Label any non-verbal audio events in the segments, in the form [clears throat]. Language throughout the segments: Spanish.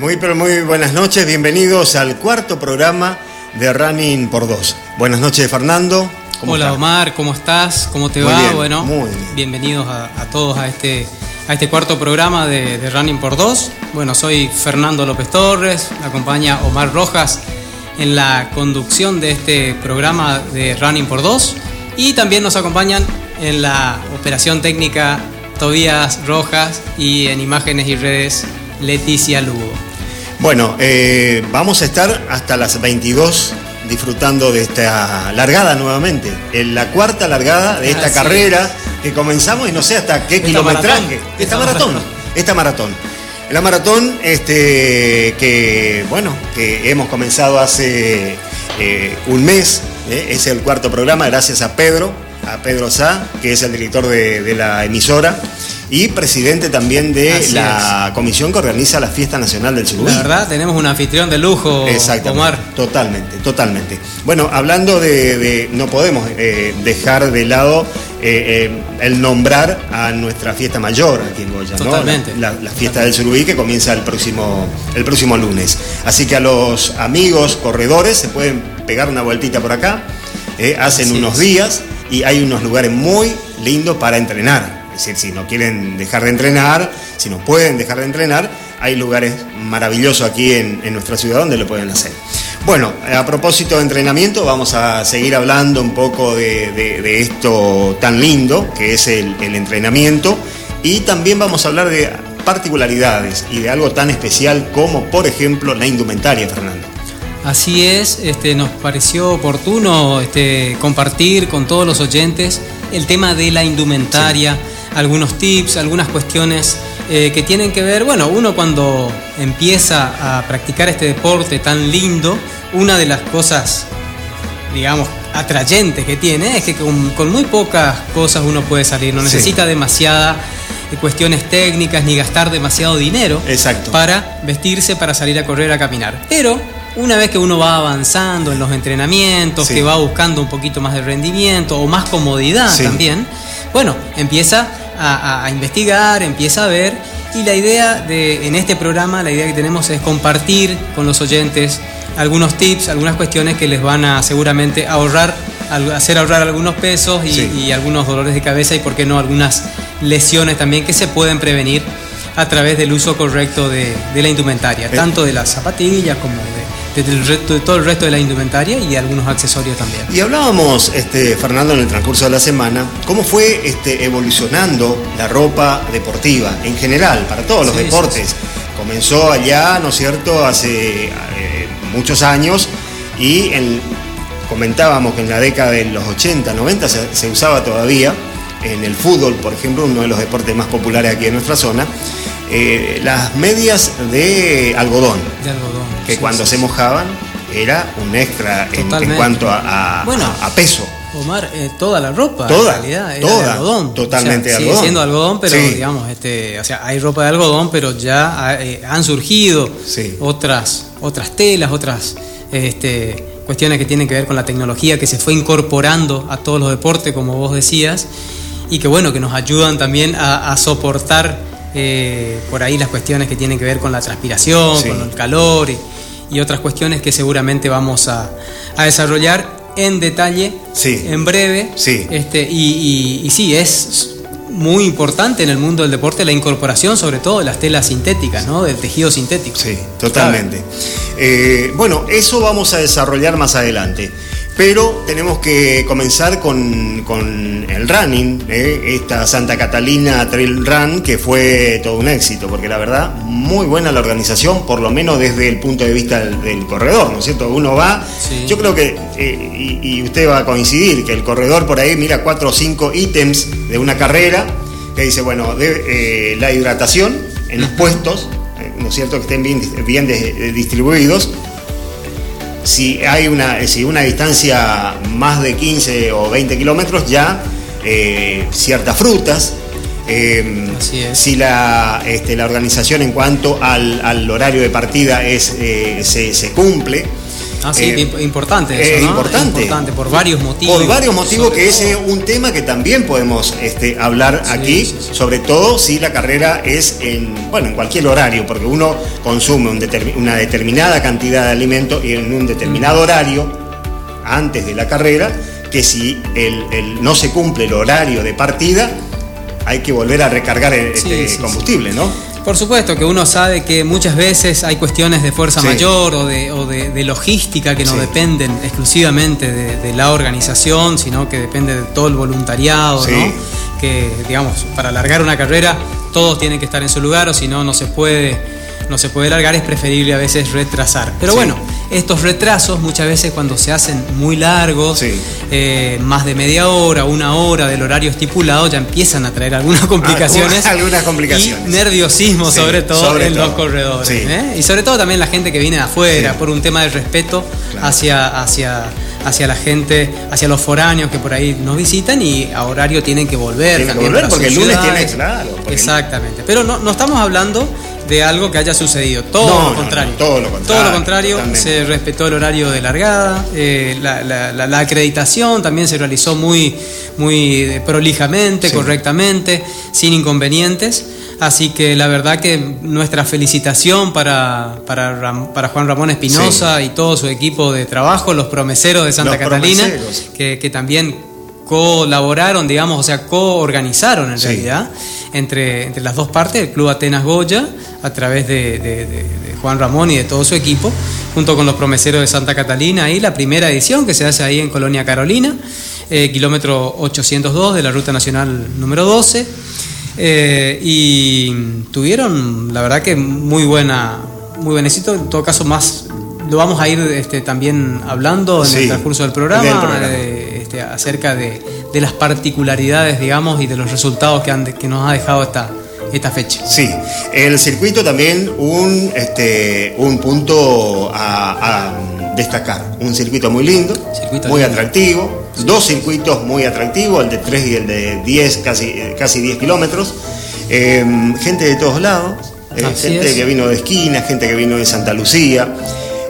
Muy, pero muy buenas noches, bienvenidos al cuarto programa de Running por Dos. Buenas noches, Fernando. Hola Omar, ¿cómo estás? ¿Cómo te va? bueno, bienvenidos a, todos a este, a este cuarto programa de, Running por Dos. Bueno, soy Fernando López Torres, me acompaña Omar Rojas en la conducción de este programa de Running por Dos y también nos acompañan en la operación técnica Tobías Rojas y en imágenes y redes Leticia Lugo. Bueno, eh, vamos a estar hasta las 22 disfrutando de esta largada nuevamente, en la cuarta largada de esta carrera que comenzamos y no sé hasta qué kilometraje, esta, maratón, esta maratón. La maratón, este, que bueno, que hemos comenzado hace eh, un mes, eh, es el cuarto programa, gracias a Pedro, a Pedro Sá, que es el director de la emisora y presidente también de la comisión que organiza la Fiesta Nacional del Surubí. La verdad, tenemos un anfitrión de lujo, Omar. Totalmente, totalmente. Bueno, hablando de, no podemos eh, dejar de lado eh, eh, el nombrar a nuestra fiesta mayor aquí en Goya, Totalmente. La, fiesta del Surubí que comienza el próximo, el próximo lunes. Así que a los amigos corredores se pueden pegar una vueltita por acá. hacen unos días y hay unos lugares muy lindos para entrenar es decir, si no quieren dejar de entrenar, si no pueden dejar de entrenar, hay lugares maravillosos aquí en, nuestra ciudad donde lo pueden hacer. Bueno, a propósito de entrenamiento, vamos a seguir hablando un poco de, esto tan lindo que es el, entrenamiento y también vamos a hablar de particularidades y de algo tan especial como, por ejemplo, la indumentaria, Fernando. Así es, este, nos pareció oportuno este, compartir con todos los oyentes el tema de la indumentaria algunos tips, algunas cuestiones eh, que tienen que ver, bueno, uno cuando empieza a practicar este deporte tan lindo, una de las cosas, digamos, atrayentes que tiene es que con, muy pocas cosas uno puede salir, no necesita demasiada eh, cuestiones técnicas ni gastar demasiado dinero para vestirse, para salir a correr, a caminar. Pero una vez que uno va avanzando en los entrenamientos, que va buscando un poquito más de rendimiento o más comodidad también, bueno, empieza a, investigar, empieza a ver. Y la idea de, en este programa, la idea que tenemos es compartir con los oyentes algunos tips, algunas cuestiones que les van a seguramente ahorrar, hacer ahorrar algunos pesos y, algunos dolores de cabeza y, por qué no, algunas lesiones también que se pueden prevenir a través del uso correcto de, la indumentaria, eh. tanto de las zapatillas como de de, todo el resto de la indumentaria y algunos accesorios también. Y hablábamos, este, Fernando, en el transcurso de la semana, cómo fue este, evolucionando la ropa deportiva en general, para todos los deportes. Comenzó allá, ¿no es cierto?, hace eh, muchos años y comentábamos que en la década de los 80, 90 se usaba todavía en el fútbol, por ejemplo, uno de los deportes más populares aquí en nuestra zona, eh, las medias de algodón. De algodón. Que cuando se mojaban era un extra en, cuanto a, a, peso. Omar, eh, toda la ropa toda, en realidad era de algodón. Totalmente algodón. Sigue siendo algodón, pero digamos, este, o sea, hay ropa de algodón, pero ya eh, han surgido otras, otras telas, otras este, cuestiones que tienen que ver con la tecnología que se fue incorporando a todos los deportes, como vos decías, y que bueno, que nos ayudan también a soportar eh, por ahí las cuestiones que tienen que ver con la transpiración, con el calor y, otras cuestiones que seguramente vamos a, desarrollar en detalle, en breve. Este, y, sí, es muy importante en el mundo del deporte la incorporación sobre todo de las telas sintéticas, ¿no? del tejido sintético. Sí, totalmente. Eh, bueno, eso vamos a desarrollar más adelante. Pero tenemos que comenzar con, el running, ¿eh? esta Santa Catalina Trail Run, que fue todo un éxito, porque la verdad, muy buena la organización, por lo menos desde el punto de vista del, corredor, ¿no es cierto? Uno va, yo creo que, eh, y, usted va a coincidir, que el corredor por ahí mira cuatro o cinco ítems de una carrera, que dice, bueno, de, eh, la hidratación en los puestos, ¿no es cierto? Que estén bien, bien distribuidos si hay una, si una distancia más de 15 o 20 kilómetros, ya eh, ciertas frutas. Em, si la, este, la, organización en cuanto al, horario de partida es, eh, se, cumple. Ah, sí, Eh, importante. es eso, ¿no? importante. Importante, por varios motivos. Por varios motivos que ese es todo. un tema que también podemos este, hablar Sí, aquí, sí, sí. sobre todo si la carrera es en, bueno, en cualquier horario, porque uno consume un una determinada cantidad de alimento y en un determinado horario antes de la carrera, que si el, el- no se cumple el horario de partida, hay que volver a recargar el- este combustible, ¿no? Por supuesto que uno sabe que muchas veces hay cuestiones de fuerza Sí. mayor o de, o de- de logística que no Sí. dependen exclusivamente de, de la organización, sino que depende de todo el voluntariado, Sí. ¿no? Que, digamos, para alargar una carrera todos tienen que estar en su lugar o si no, no se puede, no se puede largar, es preferible a veces retrasar. Pero bueno, estos retrasos muchas veces cuando se hacen muy largos, Sí. eh, más de media hora, una hora del horario estipulado, ya empiezan a traer algunas [laughs] complicaciones. algunas complicaciones. Y nerviosismo, Sí, sobre todo sobre en todo. los corredores. Sí. ¿eh? Y sobre todo también la gente que viene de afuera, por un tema de respeto Claro. hacia, hacia, hacia la gente, hacia los foráneos que por ahí nos visitan y a horario tienen que volver. Tienen que volver porque el lunes claro, porque- Exactamente. Pero no, no estamos hablando de algo que haya sucedido. Todo No, lo contrario. no, todo lo contrario, Todo lo contrario. totalmente. Se respetó el horario de largada. eh, la, la- la- la acreditación también se realizó muy, muy eh, prolijamente, Sí. correctamente, sin inconvenientes. Así que la verdad que nuestra felicitación para, para, para Juan Ramón Espinosa y todo su equipo de trabajo, los promeseros de Santa Los Catalina, que, que también colaboraron, digamos, o sea, coorganizaron en Sí. realidad entre, entre las dos partes, el Club Atenas Goya, a través de, de- de- de Juan Ramón y de todo su equipo, junto con los promeseros de Santa Catalina, ahí la primera edición que se hace ahí en Colonia Carolina, eh, kilómetro 802 de la Ruta Nacional número 12. eh, y tuvieron, la verdad que muy buena, muy buen éxito, en todo caso más lo vamos a ir este, también hablando en Sí, el transcurso del programa, este, acerca de, de las particularidades, digamos, y de los resultados que, han que nos ha dejado esta, esta fecha. Sí, el circuito también un, este, un punto a, a destacar. Un circuito muy lindo, Circuito muy lindo. atractivo. Dos circuitos muy atractivos, el de 3 y el de 10, casi, casi 10 kilómetros. Eh, gente de todos lados, eh, gente es. que vino de esquina, gente que vino de Santa Lucía.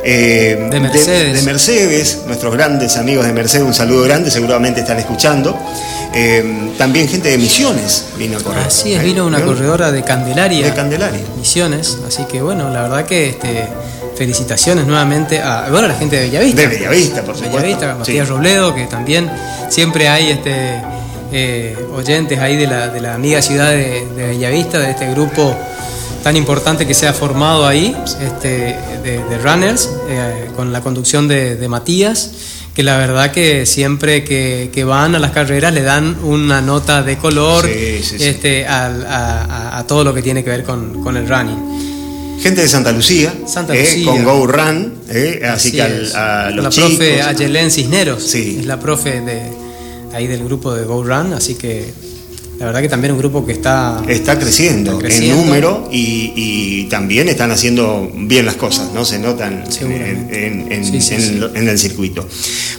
Eh, De Mercedes. de Mercedes, nuestros grandes amigos de Mercedes, un saludo grande, seguramente están escuchando. Eh, también gente de Misiones vino a correr. Así es, vino una ¿vieron? corredora de Candelaria. De Candelaria. Misiones, así que bueno, la verdad que este, felicitaciones nuevamente a, bueno, a la gente de Bellavista. De Bellavista, por supuesto. Bellavista, Matías Sí. Robledo, que también siempre hay este, eh, oyentes ahí de la, de la amiga ciudad de, de Bellavista, de este grupo tan importante que se ha formado ahí, este, de, de runners, eh, con la conducción de, de Matías, que la verdad que siempre que, que van a las carreras le dan una nota de color Sí, sí, sí. Este, a, a- a todo lo que tiene que ver con, con el running. Gente de Santa Lucía, Santa eh, Lucía. con Go Run, eh, así, que al- a los la chicos. profe Ayelén Cisneros Sí. es la profe de ahí del grupo de Go Run, así que la verdad que también un grupo que está Está creciendo, Está creciendo. en número y, y también están haciendo bien las cosas, ¿no? Se notan en, Seguramente. en- en- Sí, sí, en sí. lo- en el circuito.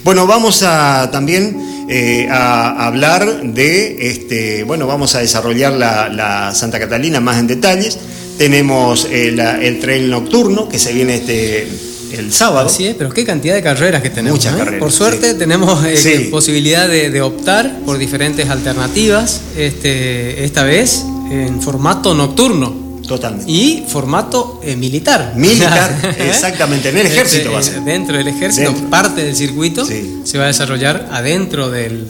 Bueno, vamos a también eh, a hablar de, este, bueno, vamos a desarrollar la, la Santa Catalina más en detalles. Tenemos el, el tren nocturno que se viene este el sábado. Así es, pero qué cantidad de carreras que tenemos. Muchas ¿eh? carreras, Por suerte sí. tenemos eh, Sí. posibilidad de, de optar por diferentes alternativas, este, esta vez en formato nocturno Totalmente. y formato eh, militar. Militar, [laughs] exactamente, en el ejército Este, va a ser. eh, Dentro del ejército, Dentro. parte del circuito Sí. se va a desarrollar adentro del,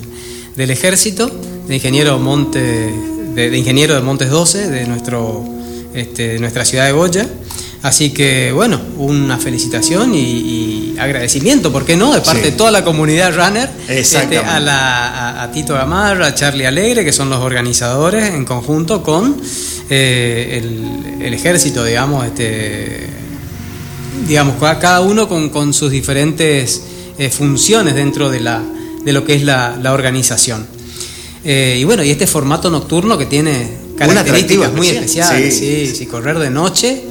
del ejército, de ingeniero Monte, de, de ingeniero de Montes 12, de nuestro, este, de nuestra ciudad de Goya. Así que bueno, una felicitación y, y agradecimiento, ¿por qué no? De parte Sí. de toda la comunidad runner, este, a, la- a- a Tito Gamarra, a Charlie Alegre, que son los organizadores en conjunto con eh, el, el ejército, digamos, este, digamos, ca- cada uno con, con sus diferentes eh, funciones dentro de, la, de lo que es la, la organización. Eh, y bueno, y este formato nocturno que tiene características muy especial. especiales, Sí, sí, sí, correr de noche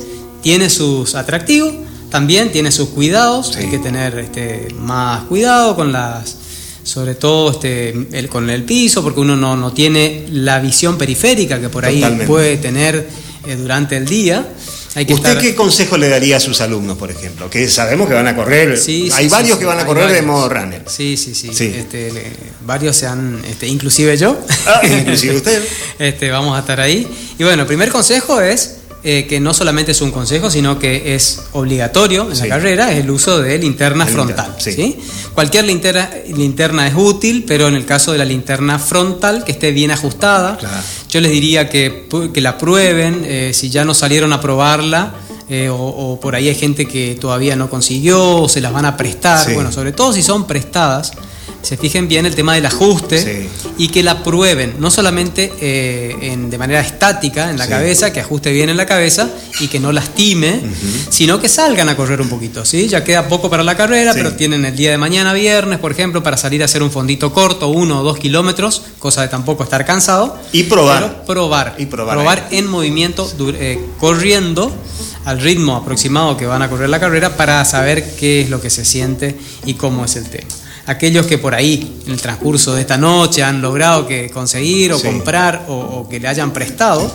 tiene sus atractivos, también tiene sus cuidados, Sí. hay que tener este, más cuidado con las sobre todo este, el, con el piso, porque uno no, no tiene la visión periférica que por ahí Totalmente. puede tener eh, durante el día. ¿Usted qué consejo le daría a sus alumnos, por ejemplo? Que sabemos que van a correr. hay varios que van a correr de modo runner. Sí, sí, sí. Este, varios se han, este, inclusive yo. Ah, inclusive usted. [laughs] este, vamos a estar ahí. Y bueno, el primer consejo es eh, que no solamente es un consejo, sino que es obligatorio en la carrera, es el uso de linterna frontal. sí. Cualquier linterna, linterna, es útil, pero en el caso de la linterna frontal, que esté bien ajustada, yo les diría que, que la prueben, eh, si ya no salieron a probarla. Eh, o, por ahí hay gente que todavía no consiguió o se las van a prestar. Bueno, sobre todo si son prestadas, se fijen bien el tema del ajuste y que la prueben, no solamente eh, de manera estática en la cabeza, que ajuste bien en la cabeza y que no lastime, sino que salgan a correr un poquito. ¿sí? Ya queda poco para la carrera, pero tienen el día de mañana, viernes, por ejemplo, para salir a hacer un fondito corto, uno o dos kilómetros, cosa de tampoco estar cansado. Y probar. probar. Y probar. Probar en movimiento, eh, corriendo al ritmo aproximado que van a correr la carrera para saber qué es lo que se siente y cómo es el tema aquellos que por ahí en el transcurso de esta noche han logrado que conseguir o comprar o, que le hayan prestado,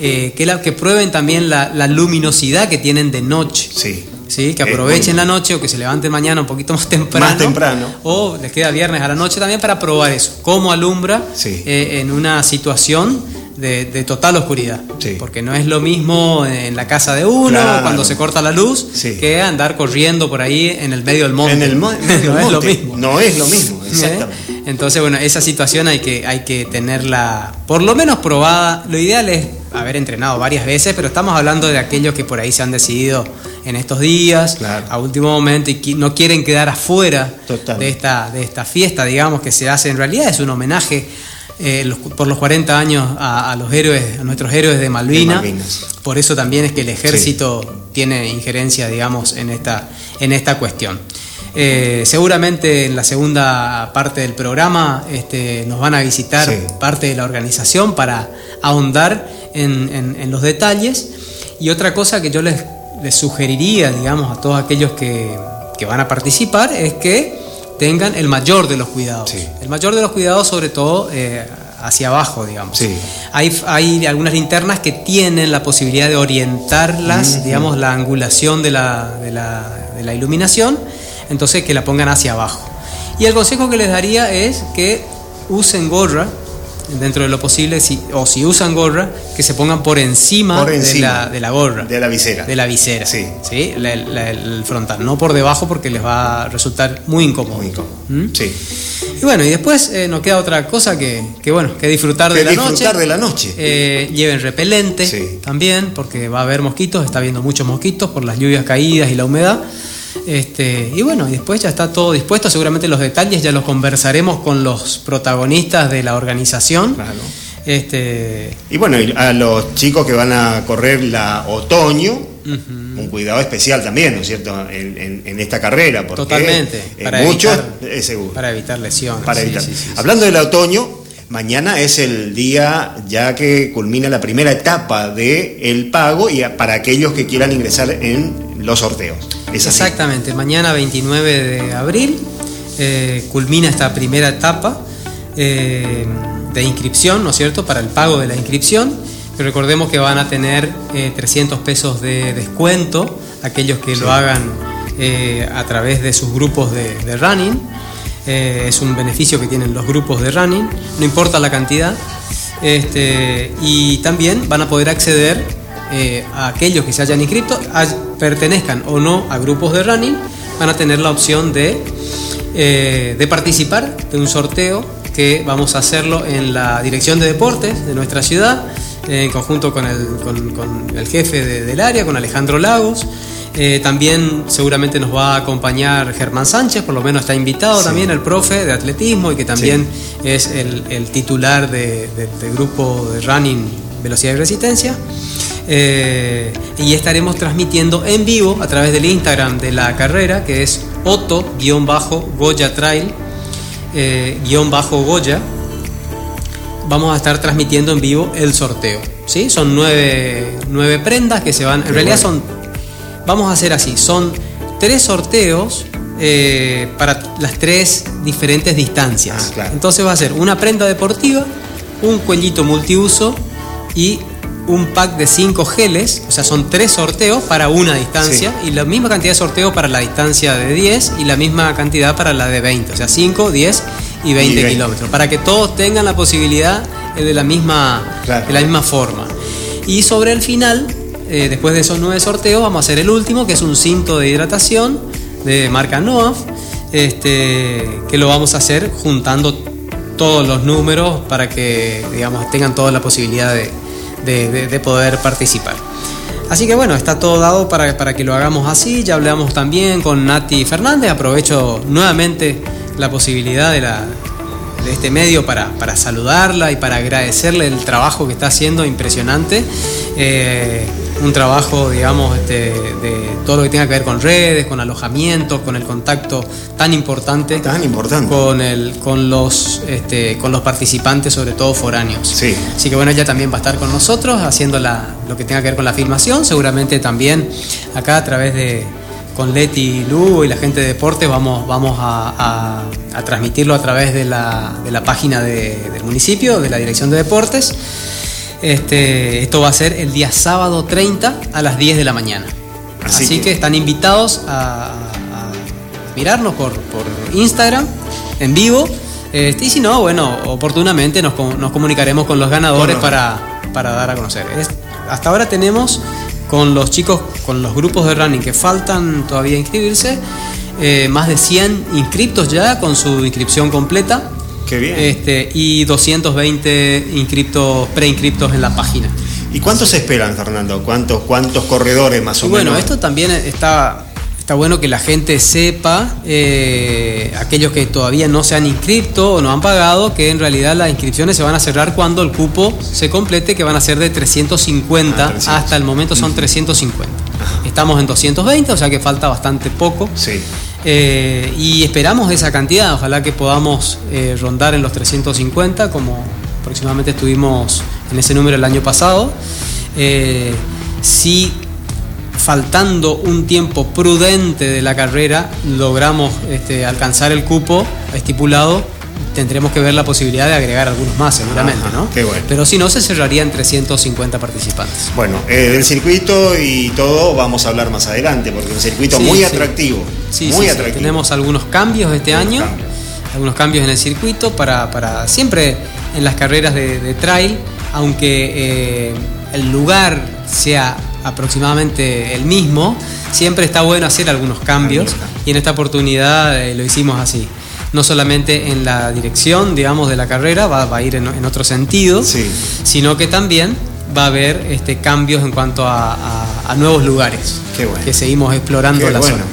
eh, que, la, que prueben también la, luminosidad que tienen de noche. Sí. ¿sí? Que aprovechen la noche o que se levanten mañana un poquito más temprano. Más temprano. O les queda viernes a la noche también para probar eso. Cómo alumbra eh, en una situación de, total oscuridad. Porque no es lo mismo en la casa de uno, cuando se corta la luz, que andar corriendo por ahí en el medio del monte. En el [laughs] no es lo mismo. No es lo mismo, ¿Eh? exactamente. Entonces, bueno, esa situación hay que, hay que tenerla por lo menos probada. Lo ideal es haber entrenado varias veces, pero estamos hablando de aquellos que por ahí se han decidido en estos días, a último momento, y no quieren quedar afuera de esta, de esta fiesta, digamos, que se hace en realidad, es un homenaje eh, por los 40 años a, los héroes, a nuestros héroes de Malvinas. Por eso también es que el ejército tiene injerencia, digamos, en esta, en esta cuestión. Eh, seguramente en la segunda parte del programa este, nos van a visitar parte de la organización para ahondar en, los detalles. Y otra cosa que yo les, sugeriría, digamos, a todos aquellos que, que van a participar es que tengan el mayor de los cuidados. El mayor de los cuidados, sobre todo eh, hacia abajo, digamos. Hay, hay algunas linternas que tienen la posibilidad de orientarlas, digamos, la angulación de la, de, la, de la iluminación, entonces que la pongan hacia abajo. Y el consejo que les daría es que usen gorra, dentro de lo posible, si, o si usan gorra, que se pongan por encima, de, la, gorra. De la visera. De la visera. Sí. ¿sí? el frontal, no por debajo porque les va a resultar muy incómodo. Muy incómodo. ¿Mm? Sí. Y bueno, y después eh, nos queda otra cosa que, bueno, que disfrutar de la noche. Disfrutar de la noche. Eh, lleven repelente también, porque va a haber mosquitos, está habiendo muchos mosquitos por las lluvias caídas y la humedad. Este, y bueno, después ya está todo dispuesto. Seguramente los detalles ya los conversaremos con los protagonistas de la organización. Este... Y bueno, a los chicos que van a correr la otoño, un cuidado especial también, ¿no es cierto?, en, esta carrera. Porque Totalmente. Para muchos es seguro. Para evitar lesiones. Para Hablando del otoño, mañana es el día ya que culmina la primera etapa del el pago y para aquellos que quieran ingresar en los sorteos. Exactamente, mañana 29 de abril eh, culmina esta primera etapa eh, de inscripción, ¿no es cierto?, para el pago de la inscripción. Pero recordemos que van a tener 300 eh, pesos de descuento aquellos que lo hagan a través de sus grupos de, running. es un beneficio que tienen los grupos de running, no importa la cantidad. Este, y también van a poder acceder eh, a aquellos que se hayan inscrito, pertenezcan o no a grupos de running, van a tener la opción de, eh, de participar de un sorteo que vamos a hacerlo en la Dirección de Deportes de nuestra ciudad, en conjunto con el, con, el jefe del área, con Alejandro Lagos. Eh, también seguramente nos va a acompañar Germán Sánchez, por lo menos está invitado también el profe de atletismo y que también es el, titular del grupo de running velocidad y resistencia. Eh, y estaremos transmitiendo en vivo a través del Instagram de la carrera, que es Otto-Goya Trail, eh, Goya. Vamos a estar transmitiendo en vivo el sorteo. ¿sí? Son nueve, nueve prendas que se van. En realidad son. Vamos a hacer así: son tres sorteos eh, para las tres diferentes distancias. Ah, Entonces va a ser una prenda deportiva, un cuellito multiuso y un pack de 5 geles, o sea, son tres sorteos para una distancia y la misma cantidad de sorteos para la distancia de 10 y la misma cantidad para la de 20, o sea, 5, 10 y 20, kilómetros, para que todos tengan la posibilidad eh, de la misma, de la misma forma. Y sobre el final, eh, después de esos nueve sorteos, vamos a hacer el último, que es un cinto de hidratación de marca Noaf, este, que lo vamos a hacer juntando todos los números para que digamos, tengan toda la posibilidad de, poder participar. Así que bueno, está todo dado para, para, que lo hagamos así. Ya hablamos también con Nati Fernández. Aprovecho nuevamente la posibilidad de, la, de este medio para, para, saludarla y para agradecerle el trabajo que está haciendo impresionante. Eh, un trabajo, digamos, este, de todo lo que tenga que ver con redes, con alojamientos, con el contacto tan importante. Tan importante. Con, el, con, los, este, con los participantes, sobre todo foráneos. Sí. Así que bueno, ella también va a estar con nosotros haciendo la, lo que tenga que ver con la filmación. Seguramente también acá a través de con Leti Lugo y la gente de deportes vamos, vamos a, transmitirlo a través de la, de la página del municipio, de la Dirección de Deportes. Este, esto va a ser el día sábado 30 a las 10 de la mañana. Así, que... están invitados a, mirarnos por, Instagram en vivo. Este, y si no, bueno, oportunamente nos, comunicaremos con los ganadores para, para, dar a conocer. hasta ahora tenemos con los chicos, con los grupos de running que faltan todavía inscribirse, eh, más de 100 inscriptos ya con su inscripción completa. Qué bien. Este, y 220 inscriptos, preinscriptos en la página. ¿Y cuántos se esperan, Fernando? ¿Cuántos, cuántos corredores más o menos? Bueno, esto también está, está bueno que la gente sepa, eh, aquellos que todavía no se han inscrito o no han pagado, que en realidad las inscripciones se van a cerrar cuando el cupo se complete, que van a ser de 350, ah, hasta el momento son 350. Estamos en 220, o sea que falta bastante poco. Sí. Eh, y esperamos esa cantidad, ojalá que podamos eh, rondar en los 350, como aproximadamente estuvimos en ese número el año pasado. Eh, si faltando un tiempo prudente de la carrera logramos este, alcanzar el cupo estipulado, tendremos que ver la posibilidad de agregar algunos más seguramente, ¿no? Qué bueno. Pero si no, se cerrarían 350 participantes. Bueno, eh, del circuito y todo vamos a hablar más adelante, porque es un circuito muy atractivo. Sí, muy atractivo. Tenemos algunos cambios este año, algunos cambios en el circuito para, para siempre en las carreras de, trail, aunque eh, el lugar sea aproximadamente el mismo, siempre está bueno hacer algunos cambios y en esta oportunidad eh, lo hicimos así no solamente en la dirección, digamos, de la carrera, va, a ir en, otro sentido, sino que también va a haber este, cambios en cuanto a, nuevos lugares que seguimos explorando la zona.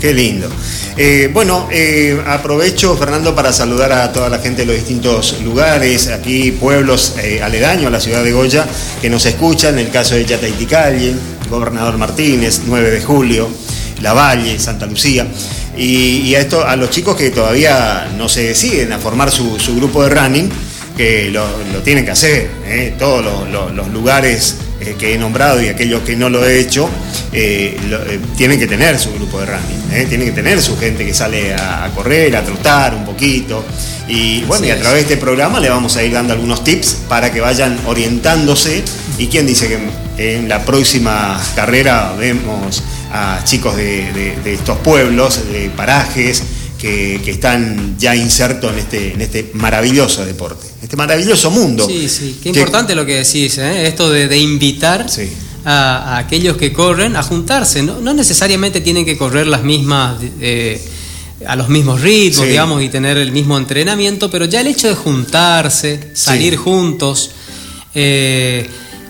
Qué, lindo. Eh, bueno, eh, aprovecho, Fernando, para saludar a toda la gente de los distintos lugares, aquí pueblos eh, aledaños a la ciudad de Goya, que nos escuchan, en el caso de Yataiticalle, Gobernador Martínez, 9 de julio, La Valle, Santa Lucía. Y, a, esto, a los chicos que todavía no se deciden a formar su, grupo de running, que lo, tienen que hacer. ¿eh? Todos los, lugares eh, que he nombrado y aquellos que no lo he hecho, eh, tienen que tener su grupo de running. Tienen que tener su gente que sale a, correr, a trotar un poquito. Y bueno, y a través de este programa le vamos a ir dando algunos tips para que vayan orientándose. Y quién dice que en la próxima carrera vemos a chicos de, estos pueblos, de parajes, que, están ya insertos en este, en este maravilloso deporte, este maravilloso mundo. Sí, sí, qué importante lo que decís, ¿eh? esto de, invitar a, aquellos que corren a juntarse. No, necesariamente tienen que correr las mismas... Eh, a los mismos ritmos, digamos, y tener el mismo entrenamiento, pero ya el hecho de juntarse, salir juntos, eh,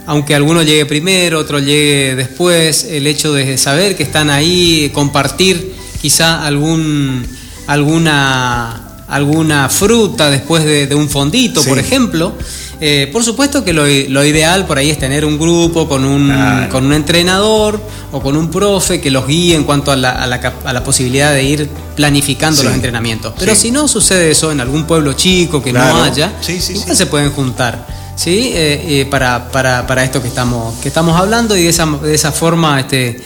aunque alguno llegue primero, otro llegue después, el hecho de saber que están ahí, compartir quizá algún, alguna, alguna fruta después de, un fondito, por ejemplo. Eh, por supuesto que lo, ideal por ahí es tener un grupo con un, con un entrenador o con un profe que los guíe en cuanto a la, a la, a la posibilidad de ir planificando los entrenamientos. Pero si no sucede eso en algún pueblo chico que no haya, igual se pueden juntar. ¿Sí? Eh, eh, para, para, para, esto que estamos, que estamos hablando y de esa, de esa forma este,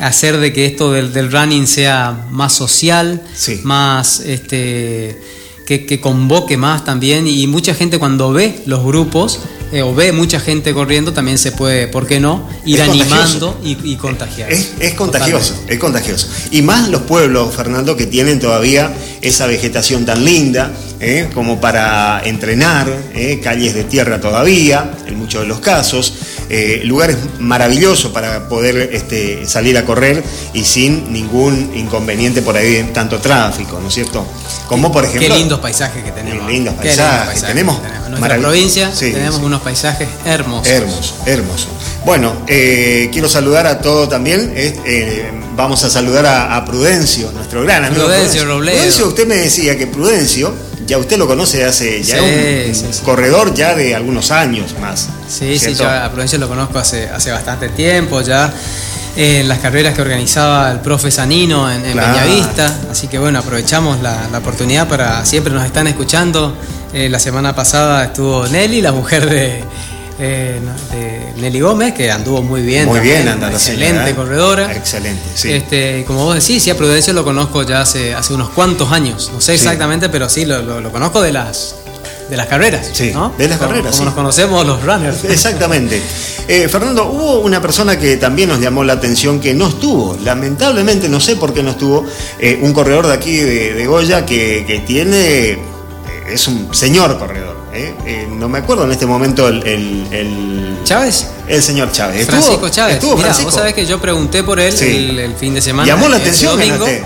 hacer de que esto del, del running sea más social, más este, que, que, convoque más también y mucha gente cuando ve los grupos eh, o ve mucha gente corriendo, también se puede, ¿por qué no? Ir Es animando y, y contagiar. Es, es contagioso, es contagioso. Y más los pueblos, Fernando, que tienen todavía esa vegetación tan linda, ¿eh? como para entrenar, ¿eh? calles de tierra todavía, en muchos de los casos, eh, lugares maravillosos para poder este, salir a correr y sin ningún inconveniente por ahí, tanto tráfico, ¿no es cierto? Como por ejemplo... Qué lindos paisajes que tenemos. Qué lindos paisajes. Tenemos En nuestra provincia Sí, tenemos sí. unos paisajes hermosos. Hermoso, hermoso. Bueno, eh, quiero saludar a todo también. eh, vamos a saludar a, a Prudencio, nuestro gran amigo. Prudencio Robledo. Prudencio, usted me decía que Prudencio, ya usted lo conoce hace ya Sí, un, sí, un sí. corredor ya de algunos años más. Sí, sí, yo a Prudencio lo conozco hace, hace bastante tiempo ya. En las carreras que organizaba el profe Sanino en, en Claro. Así que bueno, aprovechamos la, la oportunidad para. Siempre nos están escuchando. Eh, la semana pasada estuvo Nelly, la mujer de, eh, de Nelly Gómez, que anduvo muy bien. Muy también, bien anda la Excelente señora, corredora. Excelente, sí. Este, como vos decís, sí, a Prudencio lo conozco ya hace, hace unos cuantos años. No sé Sí. exactamente, pero sí, lo, lo- lo conozco de las, de las carreras. Sí, ¿no? de las Como- carreras, Como sí. nos conocemos los runners. [laughs] Exactamente. Eh, Fernando, hubo una persona que también nos llamó la atención que no estuvo, lamentablemente, no sé por qué no estuvo, eh, un corredor de aquí de, de Goya que, que tiene, eh, es un señor corredor. Eh, eh, no me acuerdo en este momento el, el- el- Chávez. el señor Chávez. Francisco Chávez. ¿Estuvo Mira, Francisco? vos sabés que yo pregunté por él Sí. el, el fin de semana. Llamó la atención, domingo. Él,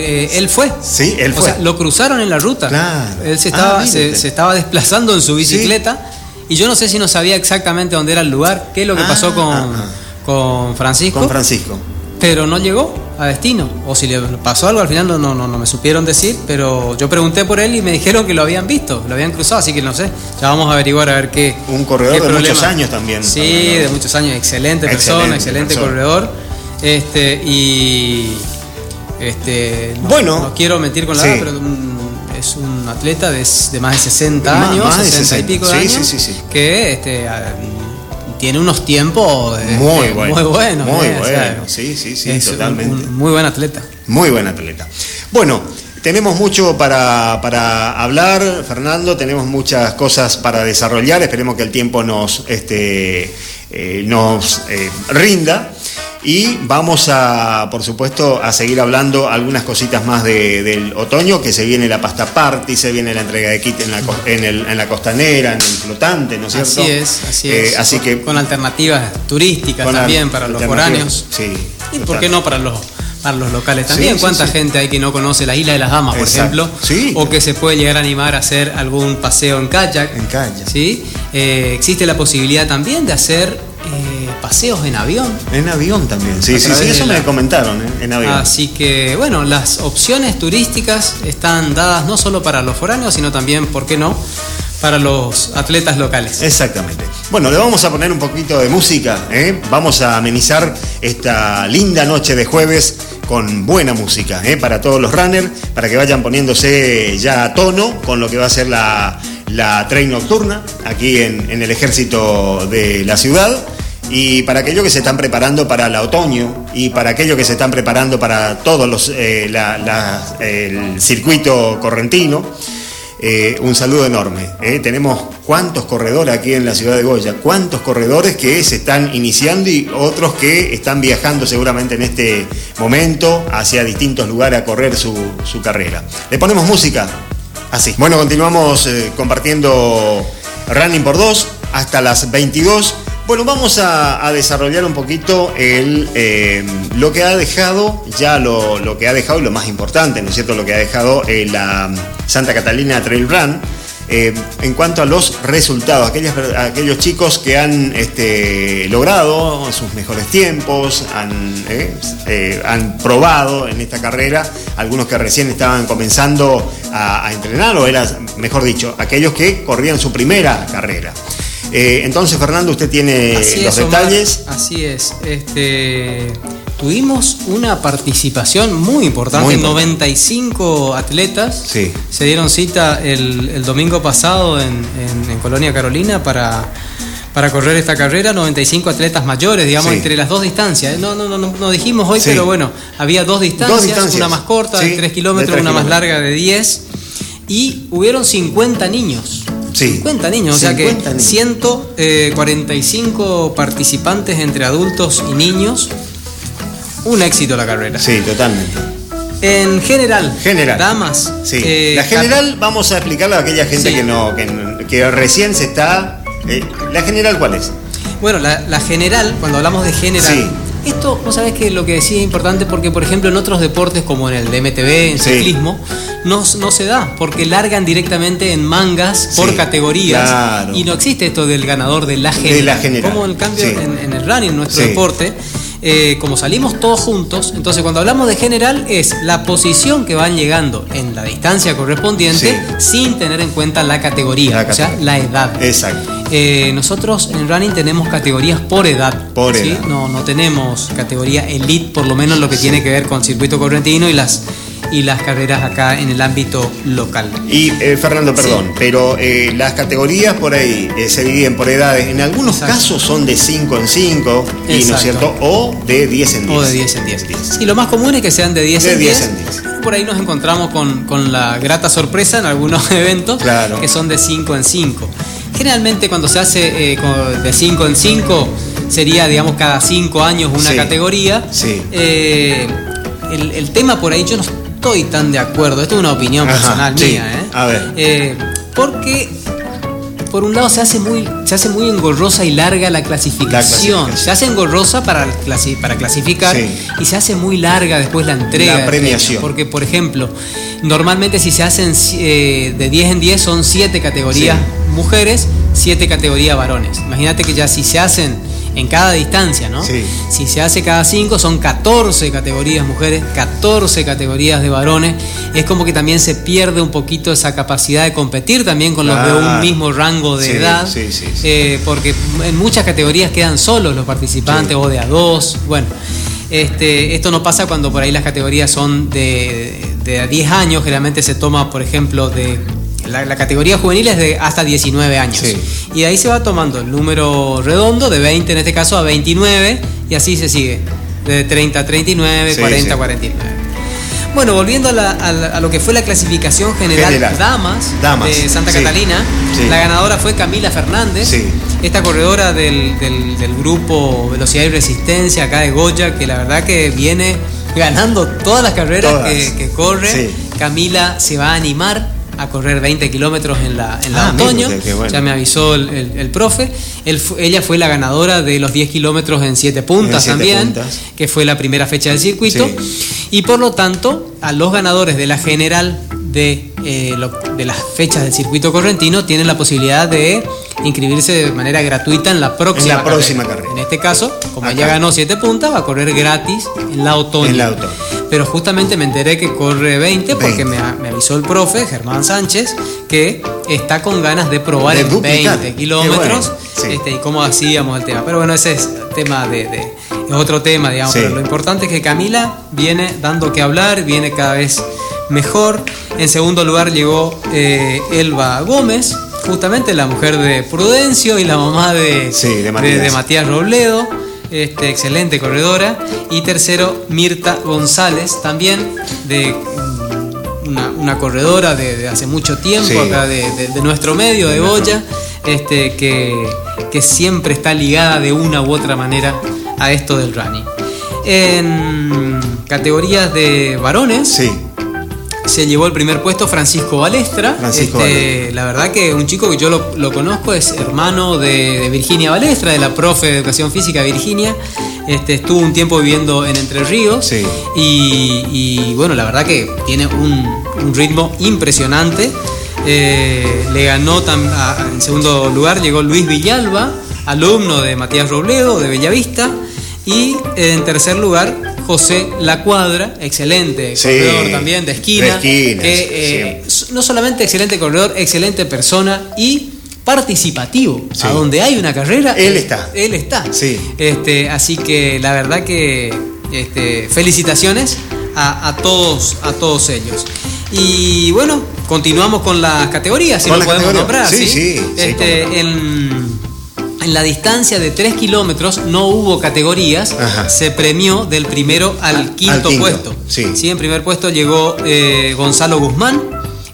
eh, él fue. Sí, él O fue. sea, lo cruzaron en la ruta. Claro. Él se Ah, estaba, mire se, estaba desplazando en su bicicleta. Y yo no sé si no sabía exactamente dónde era el lugar, qué es lo que Ah, pasó con, ah, ah. con Francisco. Con Francisco. pero no llegó a destino. O si le pasó algo, al final no, no, no, me supieron decir, pero yo pregunté por él y me dijeron que lo habían visto, lo habían cruzado, así que no sé. Ya vamos a averiguar a ver qué. Un corredor qué de problema. muchos años también. Sí, de muchos años, excelente persona, Excelente persona. corredor. Este, y. Este, no, Bueno. no quiero mentir con la Sí. edad, pero un- es un atleta de, de más de 60 Más- años, más de 60 y 60. pico de Sí, años, sí, sí, sí. que este, tiene unos tiempos este, [laughs] Muy bueno. muy buenos. Muy eh, o sea, bueno, sí, sí, sí, es un- totalmente. un muy buen atleta. Muy buen atleta. Bueno, tenemos mucho para, para hablar, Fernando, tenemos muchas cosas para desarrollar, esperemos que el tiempo nos, este, eh, nos eh, rinda. Y vamos a, por supuesto, a seguir hablando algunas cositas más de- del otoño, que se viene la pasta party, se viene la entrega de kit en la, en el- en la costanera, en el flotante, ¿no es cierto? Así es, así Eh, es. así con, que con alternativas turísticas con también para los foráneos. Sí. Y por qué no para los para los locales también. Sí, ¿Cuánta sí. gente hay que no conoce la isla de las Damas, por Exacto. ejemplo? Sí. O que se puede llegar a animar a hacer algún paseo en kayak. En kayak. ¿sí? Eh, existe la posibilidad también de hacer eh, paseos en avión. En avión también, sí, sí, sí, eso la- me comentaron, ¿eh? en avión. Así que, bueno, las opciones turísticas están dadas no solo para los foráneos, sino también, ¿por qué no?, para los atletas locales. Exactamente. Bueno, le vamos a poner un poquito de música, ¿eh? vamos a amenizar esta linda noche de jueves con buena música ¿eh? para todos los runners, para que vayan poniéndose ya a tono con lo que va a ser la, la train nocturna aquí en, en el ejército de la ciudad. Y para aquellos que se están preparando para el otoño y para aquellos que se están preparando para todos los eh, el circuito correntino, eh, un saludo enorme. ¿eh? Tenemos cuántos corredores aquí en la ciudad de Goya, cuántos corredores que se están iniciando y otros que están viajando seguramente en este momento hacia distintos lugares a correr su, su carrera. Le ponemos música. Así. Bueno, continuamos eh, compartiendo Running por dos hasta las 22. Bueno, vamos a, desarrollar un poquito el, eh, lo que ha dejado, ya lo, lo que ha dejado y lo más importante, ¿no es cierto? Lo que ha dejado eh, la Santa Catalina Trail Run. eh, en cuanto a los resultados, aquellas, aquellos chicos que han este, logrado sus mejores tiempos, han, probado en esta carrera, algunos que recién estaban comenzando a entrenar, o era, mejor dicho, aquellos que corrían su primera carrera. Eh, entonces, Fernando, usted tiene Así los es, Omar, detalles. así es. Este, tuvimos una participación muy importante, Muy importante. 95 atletas. Sí. Se dieron cita el, el domingo pasado en, en- en Colonia Carolina para, para correr esta carrera. 95 atletas mayores, digamos, Sí. entre las dos distancias. No, no, no, no, dijimos hoy, Sí. pero bueno, había dos distancias, Dos distancias. una más corta Sí, de 3 de kilómetros, una más larga de 10. Y hubieron 50 niños. Sí. 50 niños, o sea que 50 niños. 145 participantes entre adultos y niños. Un éxito la carrera. Sí, totalmente. En general, General. damas. Sí. eh, la general, vamos a explicarle a aquella gente Sí. que no, que, que recién se está. eh, ¿La general cuál es? Bueno, la, la general, cuando hablamos de general, Sí. Esto, vos sabés que lo que decía es importante porque, por ejemplo, en otros deportes como en el DMTV, en Sí. ciclismo, no, no se da, porque largan directamente en mangas por Sí, categorías claro. y no existe esto del ganador de la general. la general, Como en cambio sí. en, en el running, nuestro Sí. deporte, eh, como salimos todos juntos, entonces cuando hablamos de general es la posición que van llegando en la distancia correspondiente sin tener en cuenta la categoría, La o sea, categoría. la edad. Exacto. Eh, nosotros en running tenemos categorías por edad. Por ¿sí? edad. No, no tenemos categoría elite, por lo menos lo que tiene que ver con circuito correntino y las, y las carreras acá en el ámbito local. Y eh, Fernando, perdón, Sí. pero eh, las categorías por ahí eh, se dividen por edades. En algunos Exacto. casos son de 5 en 5, y no es cierto, o de 10 en 10. O de 10 en 10. Sí, lo más común es que sean de 10 De en 10. 10 en 10. Por ahí nos encontramos con, con la grata sorpresa en algunos [laughs] eventos Claro. que son de 5 en 5. Generalmente cuando se hace eh, de 5 en 5 sería, digamos, cada 5 años una Sí. categoría. Sí. Eh, el, el tema por ahí yo no estoy tan de acuerdo. Esto es una opinión Ajá, personal sí. mía. ¿eh? A ver. Eh, porque por un lado se hace muy se hace muy engorrosa y larga la clasificación. clasificación. Se hace engorrosa para, clasi- para clasificar Sí. y se hace muy larga después la entrega. La premiación. premio. Porque, por ejemplo, normalmente si se hacen eh, de 10 en 10 son 7 categorías Sí. mujeres, 7 categorías varones. Imagínate que ya si se hacen en cada distancia, ¿no? Sí. Si se hace cada 5 son 14 categorías mujeres, 14 categorías de varones. Es como que también se pierde un poquito esa capacidad de competir también con los de un mismo rango de Sí, edad. sí, sí, sí. Eh, porque en muchas categorías quedan solos los participantes o de a dos. Bueno, este, esto no pasa cuando por ahí las categorías son de, de a 10 años. Generalmente se toma, por ejemplo, de. La, la categoría juvenil es de hasta 19 años. Sí. Y de ahí se va tomando el número redondo, de 20 en este caso a 29, y así se sigue. De 30 a 39, Sí, 40 a sí. 49. Bueno, volviendo a, la- a la- a lo que fue la clasificación general, General. Damas, Damas, de Santa. Catalina, la ganadora fue Camila Fernández, Sí. esta corredora del, del- del grupo Velocidad y Resistencia acá de Goya, que la verdad que viene ganando todas las carreras Todas. que, que corre. Sí. Camila se va a animar a correr 20 kilómetros en la, en la Ah, otoño. bueno. Ya me avisó el, el- el profe. Él ella fue la ganadora de los 10 kilómetros en 7 puntas En siete también, puntas. que fue la primera fecha del circuito. Sí. Y por lo tanto, a los ganadores de la general de, eh, lo- de las fechas del circuito correntino tienen la posibilidad de inscribirse de manera gratuita en la próxima, En la próxima carrera. En este caso, como Acá. ella ganó 7 puntas, va a correr gratis en la otoño. En la otoño. Pero justamente me enteré que corre 20 porque 20. me, me avisó el profe, Germán Sánchez, que está con ganas de probar De en duplicar. 20 Qué kilómetros bueno, sí. este, y cómo hacíamos el tema. Pero bueno, ese es tema de, de- es otro tema, digamos. Sí. Pero lo importante es que Camila viene dando que hablar, viene cada vez mejor. En segundo lugar llegó eh, Elba Gómez, justamente la mujer de Prudencio y la mamá de, Sí, de Matías. de Matías Robledo. Este, excelente corredora. Y tercero, Mirta González, también de mm, una, una corredora de, de hace mucho tiempo, Sí. acá de, de- de nuestro medio, de Goya, este, que, que siempre está ligada de una u otra manera a esto del running. En categorías de varones, Sí. Se llevó el primer puesto Francisco Balestra. Francisco Este, Balestra. La verdad que un chico que yo lo, lo conozco es hermano de, de Virginia Balestra, de la profe de Educación Física Virginia. Este, estuvo un tiempo viviendo en Entre Ríos. Sí. Y, y, bueno, la verdad que tiene un, un ritmo impresionante. Eh, le ganó tam- a- en segundo lugar, llegó Luis Villalba, alumno de Matías Robledo, de Bellavista. Y en tercer lugar, José La Cuadra, excelente Sí, corredor también de esquina. de esquina, que, eh, no solamente excelente corredor, excelente persona y participativo. Sí. A donde hay una carrera, Él está. Él está. Sí. Este, así que la verdad que este, felicitaciones a, a todos, a todos ellos. Y bueno, continuamos con las categorías, si lo podemos categorías. nombrar. Sí, sí, Este, en, en la distancia de 3 kilómetros no hubo categorías, Ajá. se premió del primero al Al- quinto, al quinto, puesto. sí. en primer puesto llegó eh, Gonzalo Guzmán,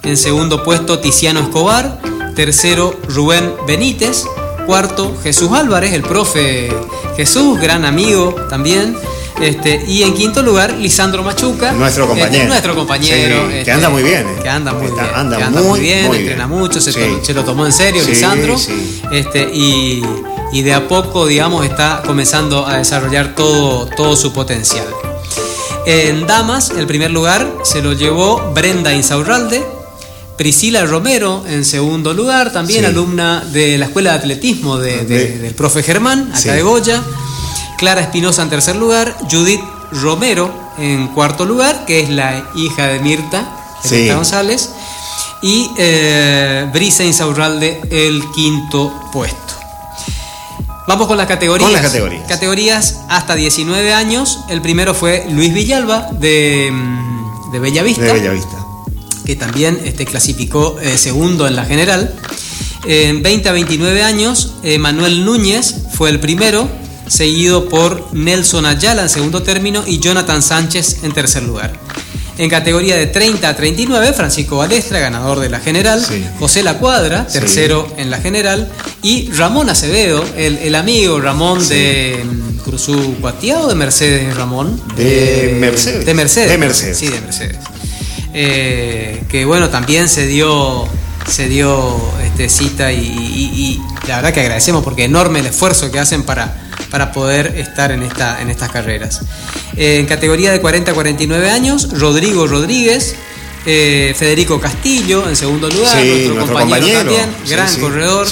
en segundo puesto Tiziano Escobar, tercero Rubén Benítez, cuarto Jesús Álvarez, el profe Jesús, gran amigo también. Este, y en quinto lugar, Lisandro Machuca. Nuestro compañero. nuestro compañero. que anda muy bien. Que anda muy bien. Anda, que anda muy, bien, entrena mucho, se, lo tomó en serio, Lisandro. Este, y, y, de a poco, digamos, está comenzando a desarrollar todo, todo su potencial. En damas, el primer lugar se lo llevó Brenda Insaurralde. Priscila Romero en segundo lugar, también alumna de la Escuela de Atletismo del profe Germán, acá de Goya. Clara Espinosa en tercer lugar. Judith Romero en cuarto lugar, que es la hija de Mirta, González. Y eh, Brisa Insaurralde el quinto puesto. Vamos con las categorías. Con las categorías. Categorías hasta 19 años. El primero fue Luis Villalba de, mm, de Bellavista. De Bellavista. Que también este, clasificó eh, segundo en la general. En 20 a 29 años, Manuel Núñez fue el primero, seguido por Nelson Ayala en segundo término y Jonathan Sánchez en tercer lugar. En categoría de 30 a 39, Francisco Balestra, ganador de la general. José La Cuadra, tercero en la general. Y Ramón Acevedo, el, amigo Ramón de mm, Cruzú Cuatiao de Mercedes Ramón. De eh, Mercedes. De Mercedes. De Mercedes. Sí, de Mercedes. Eh, que bueno, también se dio, se dio este, cita y, la verdad que agradecemos porque enorme el esfuerzo que hacen para, para poder estar en, esta, en estas carreras. Eh, en categoría de 40 a 49 años, Rodrigo Rodríguez, eh, Federico Castillo en segundo lugar, nuestro, compañero, también, gran corredor,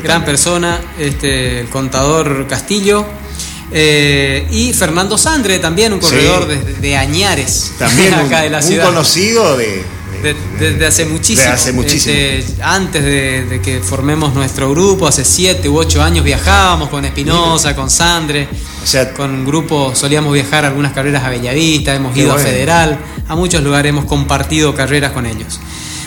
gran persona, este, el contador Castillo. Eh, y Fernando Sandre, también un corredor de, Añares, también [laughs] acá de la ciudad. Un conocido de, desde hace muchísimo. hace muchísimo. Este, antes de, que formemos nuestro grupo, hace siete u ocho años viajábamos con Espinosa, con Sandre. O sea, con un grupo solíamos viajar algunas carreras a Bellavista, hemos ido a Federal, a muchos lugares hemos compartido carreras con ellos.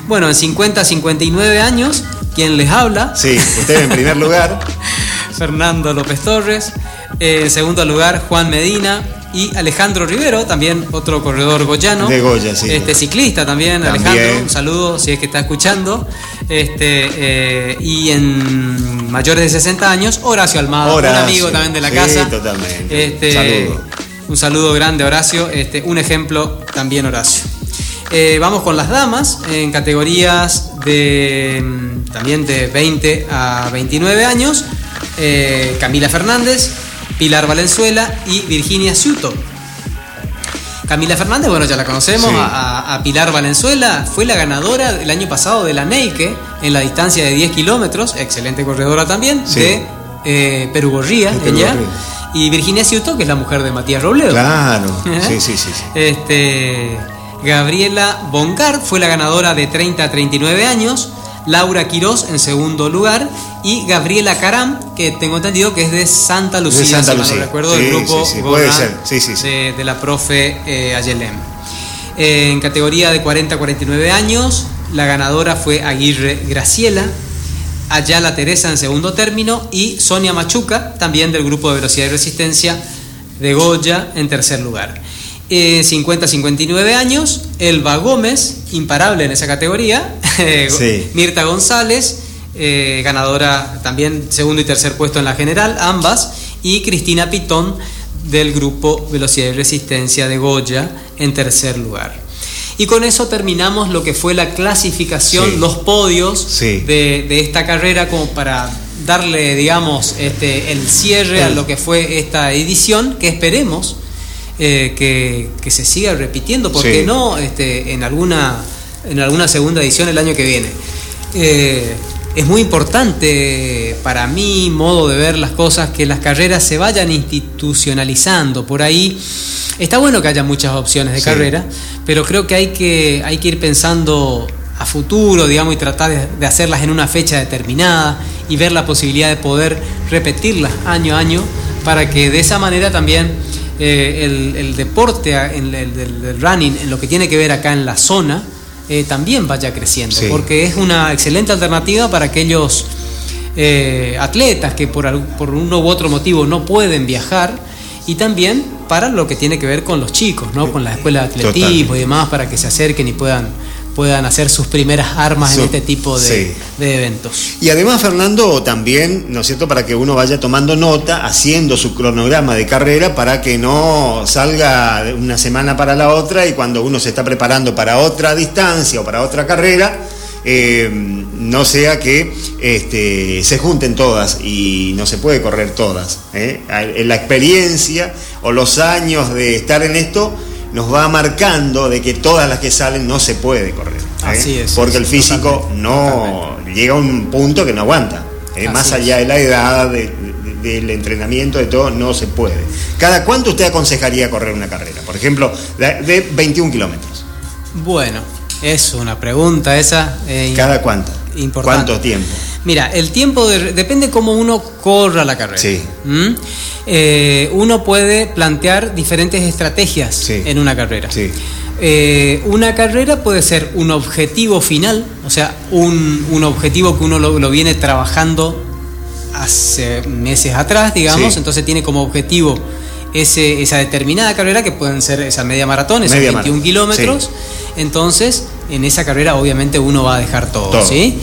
Bueno, en 50, 59 años, quien les habla. Sí, usted en primer lugar. [laughs] Fernando López Torres. En segundo lugar, Juan Medina y Alejandro Rivero, también otro corredor goyano. De Goya, sí. Este, ciclista también, Alejandro, un saludo si es que está escuchando. Este, eh, y en mayores de 60 años, Horacio Almada, un amigo también de la casa. totalmente. Este, saludo. Un saludo grande, Horacio. Este, un ejemplo también, Horacio. Eh, vamos con las damas en categorías de mm, también de 20 a 29 años. Eh, Camila Fernández, Pilar Valenzuela y Virginia Ciuto. Camila Fernández, bueno, ya la conocemos, a, Pilar Valenzuela, fue la ganadora el año pasado de la Neike en la distancia de 10 kilómetros, excelente corredora también, de eh, Perugorría, ella. Y Virginia Ciuto, que es la mujer de Matías Robledo. Claro, [laughs] sí, sí, sí. Este, Gabriela Bongard fue la ganadora de 30 a 39 años. Laura Quirós en segundo lugar y Gabriela Caram, que tengo entendido que es de Santa Lucía, de Santa Lucía. recuerdo del grupo puede ser. De, de, la profe eh, Ayelem. Eh, en categoría de 40 a 49 años, la ganadora fue Aguirre Graciela, Ayala Teresa en segundo término y Sonia Machuca, también del grupo de velocidad y resistencia de Goya en tercer lugar. 50-59 eh, años, Elba Gómez, imparable en esa categoría, [laughs] Mirta González, eh, ganadora también segundo y tercer puesto en la general, ambas, y Cristina Pitón del grupo Velocidad y Resistencia de Goya en tercer lugar. Y con eso terminamos lo que fue la clasificación, los podios de, esta carrera como para darle, digamos, este, el cierre a lo que fue esta edición, que esperemos eh, que, se siga repitiendo, porque no este, en, alguna, en alguna segunda edición el año que viene. Eh, es muy importante para mi modo de ver las cosas que las carreras se vayan institucionalizando. Por ahí está bueno que haya muchas opciones de carrera, pero creo que hay, que hay que ir pensando a futuro, digamos, y tratar de, hacerlas en una fecha determinada y ver la posibilidad de poder repetirlas año a año para que de esa manera también eh, el, deporte, el, el, running, en lo que tiene que ver acá en la zona, eh, también vaya creciendo, porque es una excelente alternativa para aquellos eh, atletas que por, por uno u otro motivo no pueden viajar y también para lo que tiene que ver con los chicos, ¿no? con la escuela de atletismo y demás, para que se acerquen y puedan puedan hacer sus primeras armas en este tipo de, eventos. Y además, Fernando, también, ¿no es cierto?, para que uno vaya tomando nota, haciendo su cronograma de carrera para que no salga una semana para la otra y cuando uno se está preparando para otra distancia o para otra carrera, eh, no sea que este, se junten todas y no se puede correr todas. ¿eh? La experiencia o los años de estar en esto nos va marcando de que todas las que salen no se puede correr. ¿eh? Así es. Porque el físico no llega a un punto que no aguanta. ¿eh? Más allá de la edad, del entrenamiento, de todo, no se puede. ¿Cada cuánto usted aconsejaría correr una carrera? Por ejemplo, de 21 kilómetros. Bueno, es una pregunta esa. Eh, ¿Cada cuánto? Importante. ¿Cuánto tiempo? Mira, el tiempo depende cómo uno corra la carrera. Sí. ¿Mm? Eh, uno puede plantear diferentes estrategias en una carrera. Sí. Eh, una carrera puede ser un objetivo final, o sea, un, objetivo que uno lo, viene trabajando hace meses atrás, digamos, entonces tiene como objetivo ese, esa determinada carrera, que pueden ser esa media maratón, esos 21 kilómetros. Entonces, en esa carrera obviamente uno va a dejar todo, ¿sí?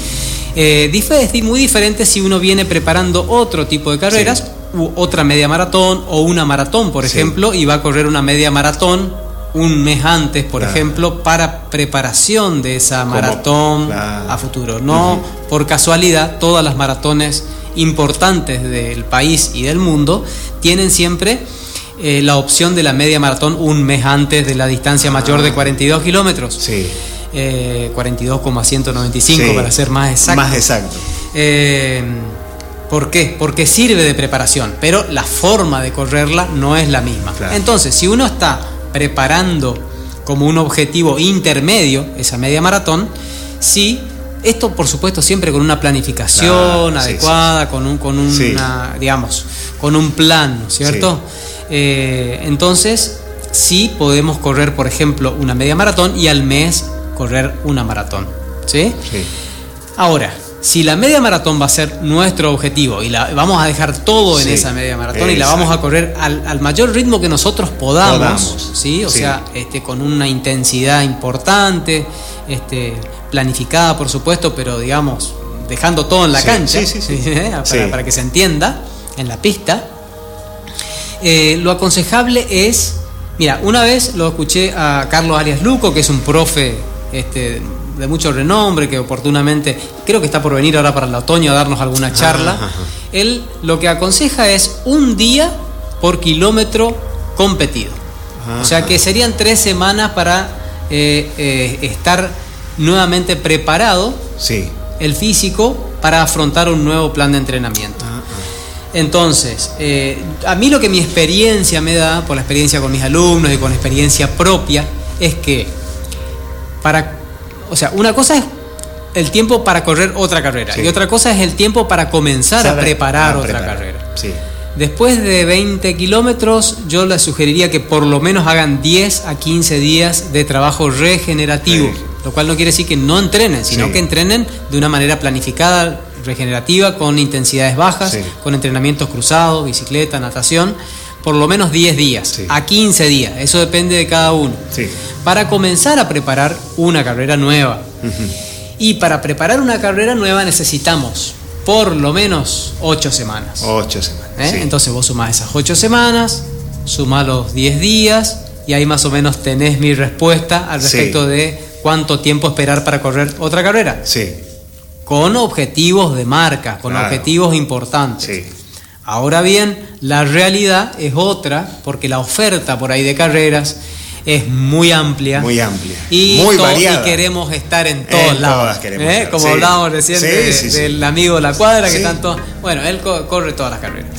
Eh, es muy diferente si uno viene preparando otro tipo de carreras, u otra media maratón o una maratón, por ejemplo, y va a correr una media maratón un mes antes, por ejemplo, para preparación de esa maratón a futuro. No por casualidad, todas las maratones importantes del país y del mundo tienen siempre eh, la opción de la media maratón un mes antes de la distancia mayor de 42 ah. kilómetros. Sí. Eh, 42,195 para ser más exacto. Más exacto. Eh, ¿Por qué? Porque sirve de preparación, pero la forma de correrla no es la misma. Entonces, si uno está preparando como un objetivo intermedio esa media maratón, sí, esto por supuesto siempre con una planificación adecuada, con un, con una, digamos, con un plan, ¿cierto? Eh, entonces, sí podemos correr, por ejemplo, una media maratón y al mes correr una maratón. ¿Sí? Ahora, si la media maratón va a ser nuestro objetivo y la vamos a dejar todo en esa media maratón y la vamos a correr al, mayor ritmo que nosotros podamos, ¿sí? O sea, este, con una intensidad importante, este, planificada por supuesto, pero digamos, dejando todo en la cancha, [laughs] para, para, que se entienda, en la pista. Eh, lo aconsejable es, mira, una vez lo escuché a Carlos Arias Luco, que es un profe este, de mucho renombre, que oportunamente creo que está por venir ahora para el otoño a darnos alguna charla. Él lo que aconseja es un día por kilómetro competido. O sea que serían tres semanas para eh, eh, estar nuevamente preparado sí. el físico para afrontar un nuevo plan de entrenamiento. Entonces, eh, a mí lo que mi experiencia me da, por la experiencia con mis alumnos y con experiencia propia, es que para, o sea, una cosa es el tiempo para correr otra carrera y otra cosa es el tiempo para comenzar a preparar otra carrera. Sí. Después de 20 kilómetros, yo les sugeriría que por lo menos hagan 10 a 15 días de trabajo regenerativo, lo cual no quiere decir que no entrenen, sino que entrenen de una manera planificada, regenerativa con intensidades bajas, con entrenamientos cruzados, bicicleta, natación, por lo menos 10 días, a 15 días, eso depende de cada uno, para comenzar a preparar una carrera nueva. Y para preparar una carrera nueva necesitamos por lo menos 8 semanas. 8 semanas. ¿Eh? Entonces vos sumás esas 8 semanas, sumás los 10 días y ahí más o menos tenés mi respuesta al respecto de cuánto tiempo esperar para correr otra carrera. Sí con objetivos de marca, con objetivos importantes. Ahora bien, la realidad es otra, porque la oferta por ahí de carreras es muy amplia. Muy amplia. Y, muy y queremos estar en todos lados. ¿eh? Como hablábamos recién del amigo de la cuadra, que tanto. Bueno, él corre todas las carreras.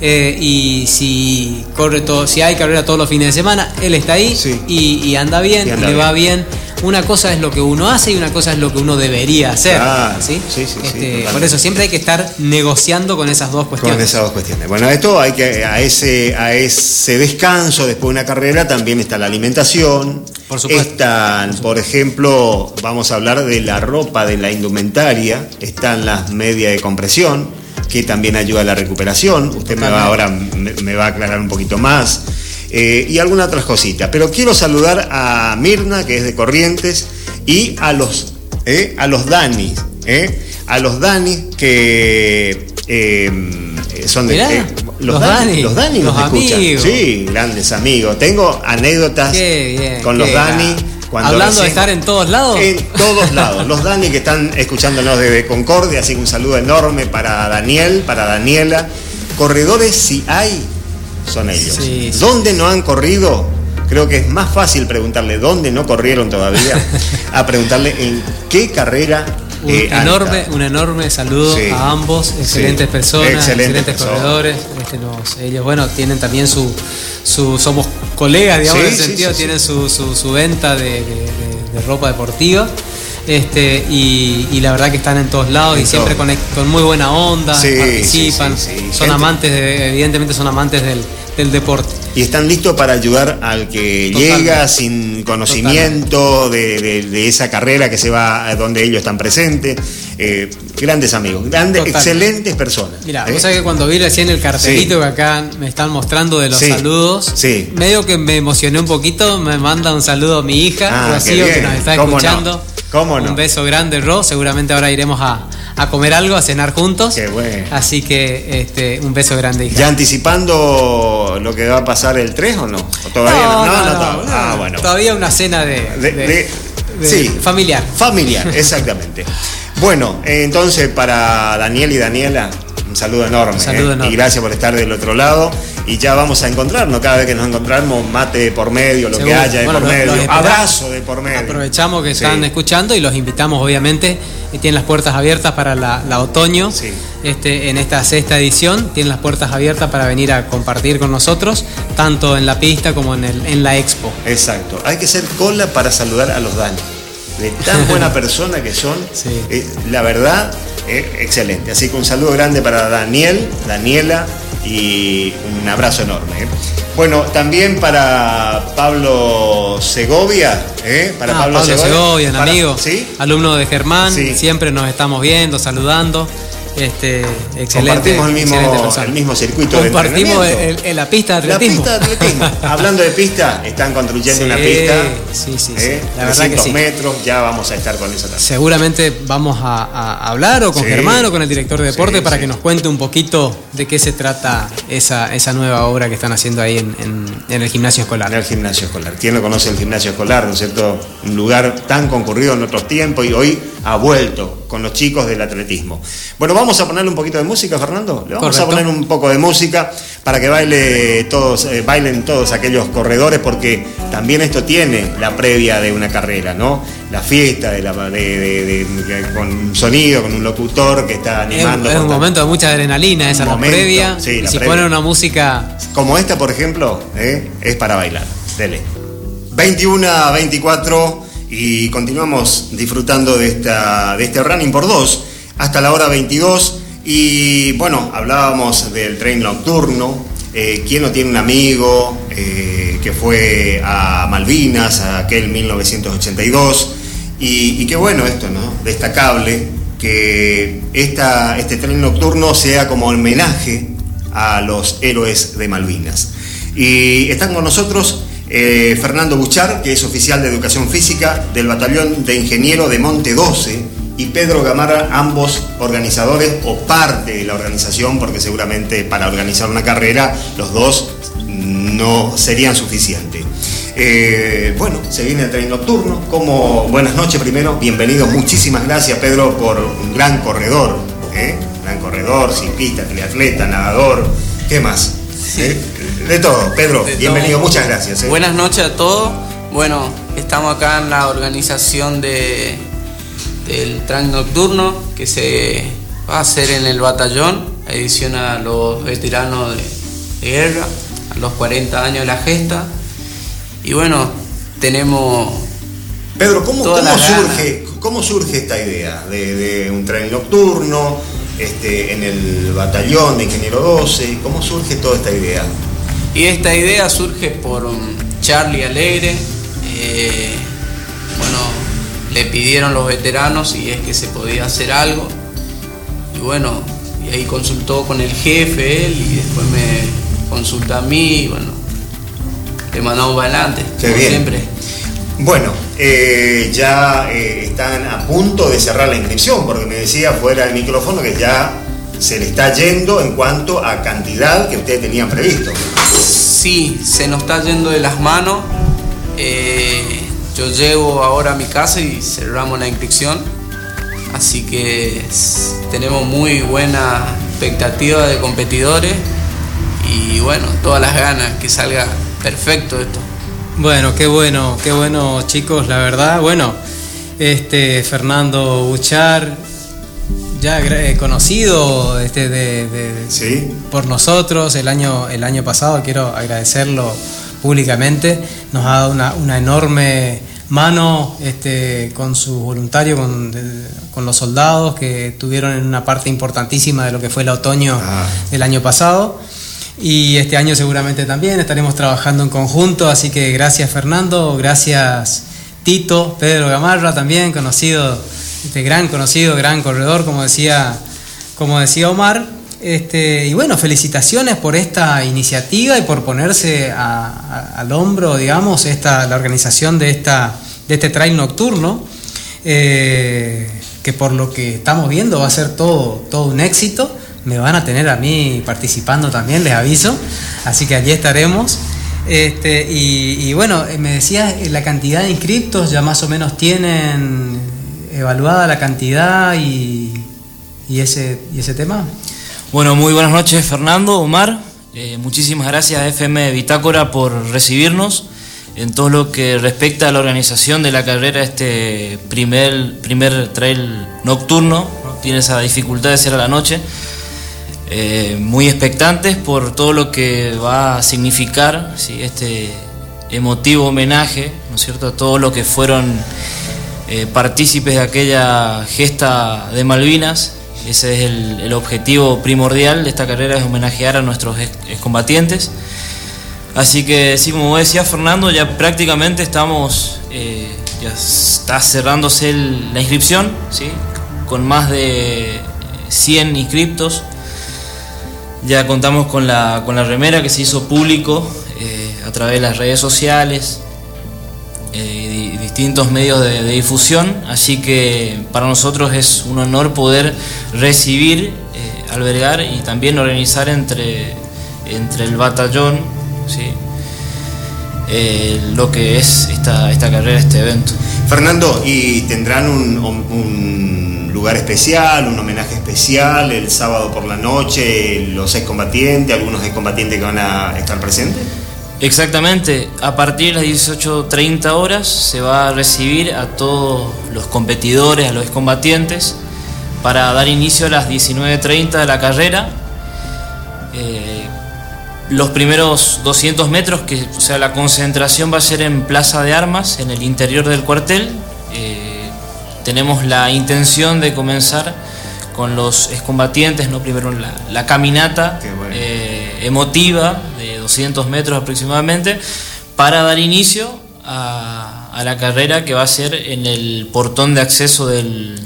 Eh, y si corre todo, si hay carrera todos los fines de semana, él está ahí y, anda bien, y le va bien una cosa es lo que uno hace y una cosa es lo que uno debería hacer. ¿sí? Sí, sí, este, por eso siempre hay que estar negociando con esas dos cuestiones. Con esas dos cuestiones. Bueno, esto hay que a ese a ese descanso después de una carrera también está la alimentación. Por supuesto. Están, por ejemplo, vamos a hablar de la ropa, de la indumentaria, están las medias de compresión que también ayuda a la recuperación. Usted me va ahora me va a aclarar un poquito más. Eh, y algunas otras cositas. Pero quiero saludar a Mirna, que es de Corrientes, y a los, eh, a los Danis, eh, a los Danis que eh, son de... Mirá, los Dani, los Dani nos los escuchan. amigos. Sí, grandes amigos. Tengo anécdotas bien, con los Dani. cuando Hablando de estar en todos lados. En todos lados. Los Dani que están escuchándonos desde Concordia, así que un saludo enorme para Daniel, para Daniela. Corredores, si hay, son ellos. Sí, sí, ¿Dónde no han corrido? Creo que es más fácil preguntarle dónde no corrieron todavía [laughs] a preguntarle en qué carrera Un eh, enorme, un enorme saludo Sí. a ambos, excelentes Sí. personas, Excelentes corredores. Este, ellos, bueno, tienen también su, su somos colegas, digamos, Sí, en sí, sentido, tienen Su, su- su venta de, de- de- de ropa deportiva. Este, y, y la verdad que están en todos lados En y siempre con, con muy buena onda, Sí, participan, sí, son amantes, de- evidentemente son amantes del, del deporte. Y están listos para ayudar al que Totalmente. llega sin conocimiento de, de- de esa carrera que se va a donde ellos están presentes. Eh, grandes amigos, grandes, Totalmente. excelentes personas. Mira, ¿eh? vos sabés que cuando vi recién el cartelito que acá me están mostrando de los saludos, medio que me emocioné un poquito, me manda un saludo a mi hija, Ah, Rocío, que nos está ¿Cómo no? ¿Cómo no? Un beso grande, Ro. Seguramente ahora iremos a, a comer algo, a cenar juntos. Qué bueno. Así que este, un beso grande, hija. ¿Ya anticipando lo que va a pasar el 3 o no? ¿O todavía no? No, no, todavía. Ah, bueno. Todavía una cena de, De- de- de- de- sí. familiar. Familiar, exactamente. bueno, eh, entonces para Daniel y Daniela, un saludo enorme. Un saludo eh, enorme. Y gracias por estar del otro lado. Y ya vamos a encontrarnos. Cada vez que nos encontramos, mate de por medio, lo que haya de Bueno, por los- medio. los. Abrazo de por medio. Aprovechamos que Sí. están escuchando y los invitamos, obviamente, y tienen las puertas abiertas para la, la otoño. Sí. Este, en esta sexta edición tienen las puertas abiertas para venir a compartir con nosotros, tanto en la pista como en, el, en la expo. Exacto. Hay que hacer cola para saludar a los Dani. De tan buena [laughs] persona que son. Sí. eh, la verdad, eh, excelente. Así que un saludo grande para Daniel, Daniela y un abrazo enorme. eh. Bueno, también para Pablo Segovia. ¿eh? Para Ah, Pablo, Segovia, Para- amigo, ¿Sí? alumno de Germán, Sí. siempre nos estamos viendo, saludando. Este, excelente. Compartimos el mismo, el mismo circuito de Compartimos entrenamiento. el- el- la pista de La atletismo. pista de atletismo. [laughs] Hablando de pista, están construyendo Sí, una pista. sí, sí, sí. ¿eh? La verdad que 300 sí. metros, ya vamos a estar con esa también. Seguramente vamos a, a hablar o con Sí. Germán o con el director de deporte Sí, para que nos cuente un poquito de qué se trata esa, esa nueva obra que están haciendo ahí en, en- en el gimnasio En escolar. el gimnasio escolar. ¿Quién no conoce el gimnasio escolar, no es cierto? Un lugar tan concurrido en otros tiempos y hoy ha vuelto con los chicos del atletismo. Bueno, vamos a ponerle un poquito de música, Fernando. Le vamos a poner un poco de música para que baile todos, eh, bailen todos aquellos corredores, porque también esto tiene la previa de una carrera, ¿no? La fiesta de la, de- de- de- de- con un sonido, con un locutor que está Es, animando. es un momento de mucha adrenalina, esa la previa. sí, y la si previa. ponen una música Como esta, por ejemplo, ¿eh? es para bailar. Dele. 21 a 24 y continuamos disfrutando de, esta, de este running por dos hasta la hora 22. Y bueno, hablábamos del tren nocturno. Eh, ¿Quién no tiene un amigo eh, que fue a Malvinas, a aquel 1982? Y, y qué bueno esto, ¿no? Destacable que esta, este tren nocturno sea como homenaje a los héroes de Malvinas. Y están con nosotros eh, Fernando Buchar, que es oficial de educación física del Batallón de Ingeniero de Monte 12, y Pedro Gamarra, ambos organizadores o parte de la organización, porque seguramente para organizar una carrera los dos no serían suficientes. Eh, bueno, se viene el tren nocturno. Como buenas noches primero, bienvenidos. Muchísimas gracias, Pedro, por un gran corredor. ¿eh? Gran corredor, ciclista, triatleta, nadador. ¿Qué más? ¿Eh? De todo, Pedro, De bienvenido, todo. muchas gracias. Buenas noches a todos. Bueno, estamos acá en la organización de, del tren nocturno que se va a hacer en el batallón, edición a los veteranos de, de guerra, a los 40 años de la gesta. Y bueno, tenemos Pedro, ¿cómo, cómo surge, ¿cómo surge esta idea de, de un tren nocturno este, en el batallón de Ingeniero 12? ¿Cómo surge toda esta idea? Y esta idea surge por um, Charlie Alegre. eh, bueno, le pidieron los veteranos si es que se podía hacer algo. Y bueno, y ahí consultó con el jefe él y después me consulta a mí y bueno, le mandamos para adelante, Qué como bien. siempre. Bueno, eh, ya eh, están a punto de cerrar la inscripción, porque me decía fuera del micrófono que ya se le está yendo en cuanto a cantidad que ustedes tenían previsto. Sí, se nos está yendo de las manos. Eh, yo llego ahora a mi casa y cerramos la inscripción. Así que tenemos muy buena expectativa de competidores y bueno, todas las ganas que salga perfecto esto. Bueno, qué bueno, qué bueno chicos, la verdad. Bueno, este Fernando Buchar, ya eh, conocido este, de, por nosotros el año, el año pasado, quiero agradecerlo públicamente, nos ha dado una, enorme mano este, con sus voluntarios, con, los soldados que tuvieron en una parte importantísima de lo que fue el otoño ah. del año pasado. Y este año seguramente también estaremos trabajando en conjunto, así que gracias Fernando, gracias Tito, Pedro Gamarra también, conocido, este gran conocido, gran corredor, como decía, como decía Omar. Este, y bueno, felicitaciones por esta iniciativa y por ponerse al hombro, digamos, esta, la organización de, esta, de este trail nocturno, eh, que por lo que estamos viendo va a ser todo, todo un éxito me van a tener a mí participando también, les aviso. Así que allí estaremos. Este, y, bueno, me decías eh, la cantidad de inscriptos, ya más o menos tienen evaluada la cantidad y, ese, y ese tema. Bueno, muy buenas noches Fernando, Omar. Eh, muchísimas gracias a FM Bitácora por recibirnos en todo lo que respecta a la organización de la carrera, este primer, primer trail nocturno. Tiene esa dificultad de ser a la noche. Eh, muy expectantes por todo lo que va a significar este emotivo homenaje, ¿no es cierto?, a todos los que fueron eh, partícipes de aquella gesta de Malvinas. Ese es el, objetivo primordial de esta carrera, es homenajear a nuestros excombatientes. Así que, sí, como decía Fernando, ya prácticamente estamos, eh, ya está cerrándose la inscripción, ¿sí? con más de 100 inscriptos ya contamos con la, con la remera que se hizo público eh, a través de las redes sociales eh, distintos medios de, difusión, así que para nosotros es un honor poder recibir, eh, albergar y también organizar entre, entre el batallón lo que es esta, esta carrera, este evento. Fernando, ¿y tendrán un lugar especial, un homenaje especial el sábado por la noche, los excombatientes, algunos excombatientes que van a estar presentes? Exactamente, a partir de las 18.30 horas se va a recibir a todos los competidores, a los excombatientes, para dar inicio a las 19.30 de la carrera. Eh, los primeros 200 metros, que o sea, la concentración va a ser en Plaza de Armas, en el interior del cuartel. Eh, tenemos la intención de comenzar con los excombatientes, ¿no? primero la, caminata eh, emotiva 200 metros aproximadamente, para dar inicio a, la carrera que va a ser en el portón de acceso del,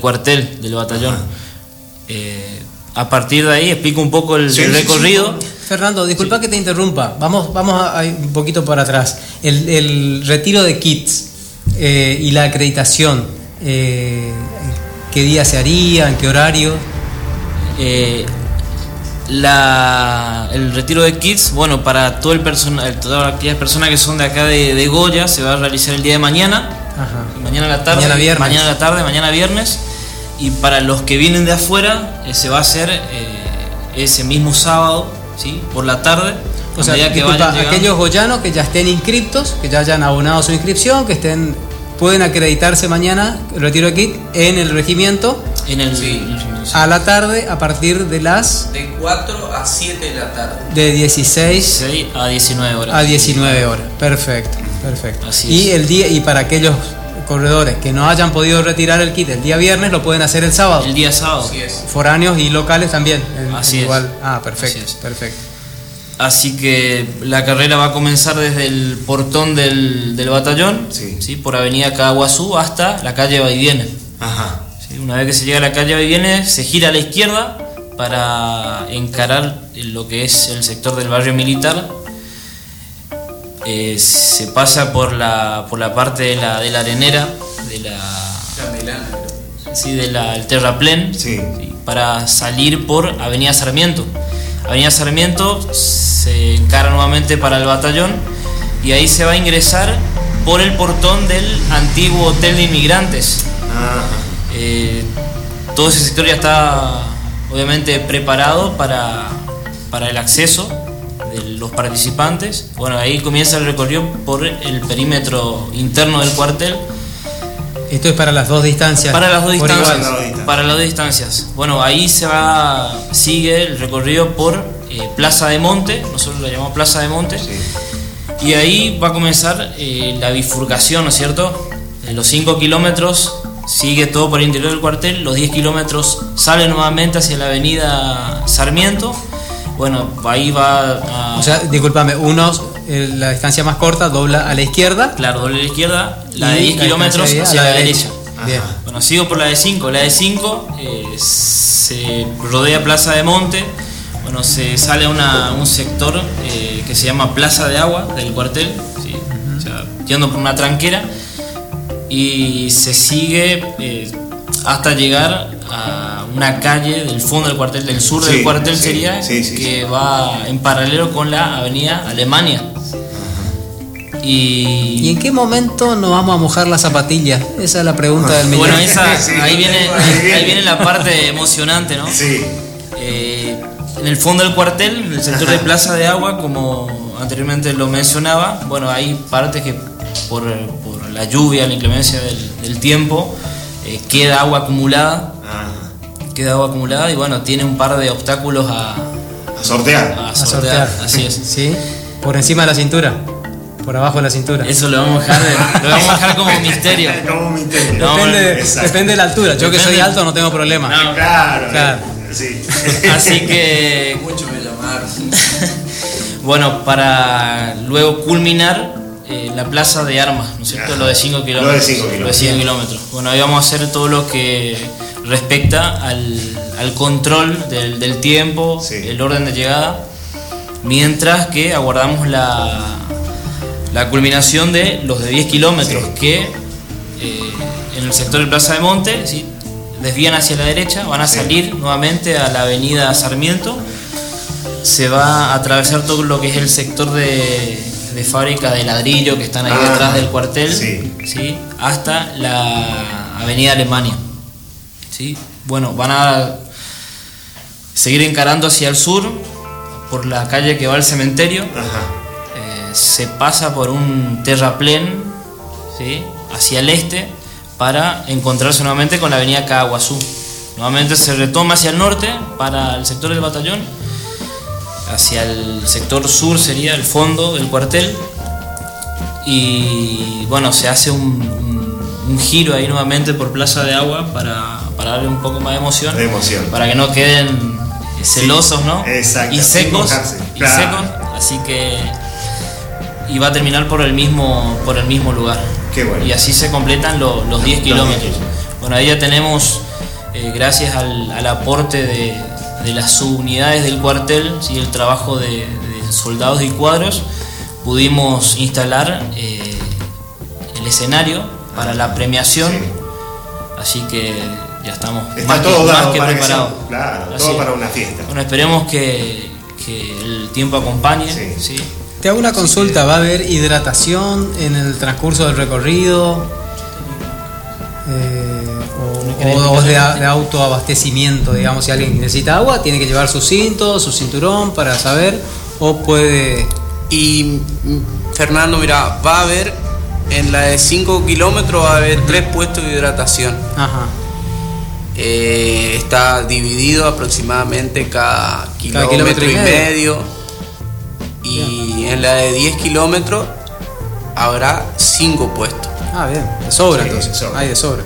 cuartel, del batallón. Eh, a partir de ahí explico un poco el, recorrido. Fernando, disculpa que te interrumpa, vamos, vamos a, un poquito para atrás. El, retiro de kits eh, y la acreditación eh, qué día se haría, en qué horario. Eh, el retiro de kits, bueno, para todo el personal, todas aquellas personas que son de acá de, Goya, se va a realizar el día de mañana, mañana a la tarde, mañana, viernes. mañana a la tarde, mañana viernes, y para los que vienen de afuera eh, se va a hacer ese mismo sábado, ¿sí? por la tarde. O sea, que aquellos goyanos que ya estén inscriptos, que ya hayan abonado su inscripción, que estén pueden acreditarse mañana, el retiro de kit, en el regimiento. En el, A la tarde, a partir de las. De 4 a 7 de la tarde. De 16. a 19 horas. A 19 horas. Perfecto, perfecto. y el día, y para aquellos corredores que no hayan podido retirar el kit el día viernes, lo pueden hacer el sábado. El día sábado. Foráneos y locales también. Así igual. Ah, perfecto, perfecto. Así que la carrera va a comenzar desde el portón del, batallón, sí. por Avenida Caguazú hasta la calle Vaiviene. Ajá. Una vez que se llega a la calle Vaiviene, se gira a la izquierda para encarar lo que es el sector del barrio militar. eh, se pasa por la, por la parte de la, de la arenera, de la, sí, de la, el terraplén, Sí. sí, para salir por Avenida Sarmiento. Avenida Sarmiento se encara nuevamente para el batallón y ahí se va a ingresar por el portón del antiguo hotel de inmigrantes. Ajá. Eh, todo ese sector ya está obviamente preparado para, para el acceso de los participantes. Bueno, ahí comienza el recorrido por el perímetro interno del cuartel Esto es para las dos distancias. para las dos distancias. igual. Para las dos distancias. Bueno, ahí se va, sigue el recorrido por eh, Plaza de Monte, nosotros lo llamamos Plaza de Monte, y ahí va a comenzar eh, la bifurcación, ¿no es cierto? En los 5 kilómetros sigue todo por el interior del cuartel, los 10 kilómetros sale nuevamente hacia la avenida Sarmiento. Bueno, ahí va a. O sea, discúlpame, uno, eh, la distancia más corta, dobla a la izquierda. claro, doble a la izquierda, la de y 10 kilómetros hacia la derecha. Bien. Ajá. Bueno, sigo por la de 5. La de 5 se rodea Plaza de Monte. Bueno, se sale a una- un sector eh, que se llama Plaza de Agua del cuartel, ¿sí? o sea, yendo por una tranquera. Y se sigue eh, hasta llegar a una calle del fondo del cuartel, del sur Sí, del cuartel sí, sería, sí, sí, que va en paralelo con la avenida Alemania. ¿Y Y, en qué momento nos vamos a mojar las zapatillas? Esa es la pregunta del millón. bueno, esa, [laughs] Sí, ahí, sí, viene, ahí viene. ahí viene la parte emocionante, ¿no? Sí. Eh, en el fondo del cuartel, en el sector de Plaza de Agua, como anteriormente lo mencionaba, bueno, hay partes que por, por la lluvia, la inclemencia del, del tiempo, eh, queda agua acumulada, Ajá. queda agua acumulada y bueno, tiene un par de obstáculos a, A sortear. a A sortear, sortear. así es. [laughs] ¿Sí? Por encima de la cintura. Por abajo de la cintura. Eso lo vamos a dejar, de- lo vamos a dejar como misterio. [laughs] Como un misterio. No, depende, de la altura. Yo que soy alto no tengo problema. No. Claro. Claro. Sí. [laughs] Así que Muchos me llamaron. Bueno, para luego culminar eh, la plaza de armas, ¿no es cierto? Lo de 5 Lo de kilómetros. Lo de kilómetros. 5 kilómetros. Bueno, ahí vamos a hacer todo lo que respecta al, al control del, del tiempo, Sí. el orden de llegada, mientras que aguardamos la, la culminación de los de 10 kilómetros Sí. que eh, en el sector de Plaza de Monte ¿sí? desvían hacia la derecha, van a salir nuevamente a la avenida Sarmiento se va a atravesar todo lo que es el sector de, de fábrica de ladrillo que están ahí Ah, detrás del cuartel, sí. ¿sí? hasta la avenida Alemania. ¿sí? Bueno, van a seguir encarando hacia el sur por la calle que va al cementerio. Ajá. Eh, se pasa por un terraplén ¿sí? hacia el este para encontrarse nuevamente con la avenida Caguazú. Nuevamente se retoma hacia el norte para el sector del batallón, hacia el sector sur sería el fondo del cuartel y bueno, se hace un, un- un giro ahí nuevamente por Plaza de Agua para, para darle un poco más de emoción, De emoción. para que no queden celosos, ¿no? exacto, Y secos, y claro. secos, así que y va a terminar por el mismo por el mismo lugar. Qué bueno. Y así se completan lo- los 10 Los kilómetros. 10. Bueno, ahí ya tenemos, eh, gracias al, al aporte de, de las subunidades del cuartel, ¿sí? el trabajo de, de soldados y cuadros, pudimos instalar eh, el escenario para la premiación. Sí. Así que ya estamos Está más todo que, más sea- preparados. claro, Así todo es. para una fiesta. Bueno, esperemos que, que el tiempo acompañe. Sí. ¿sí? Te hago una consulta, ¿va a haber hidratación en el transcurso del recorrido? Eh, o, o de, de autoabastecimiento, digamos, si alguien necesita agua, tiene que llevar su cinto, su cinturón para saber, o puede... Y Fernando, mira, va a haber en la de 5 kilómetros va a haber tres puestos de hidratación. Ajá. Eh, está dividido aproximadamente cada kilómetro, kilómetro y y medio. Y en la de 10 kilómetros habrá 5 puestos. Ah, bien, de sobra Sí, entonces. de sobra. Hay de sobra.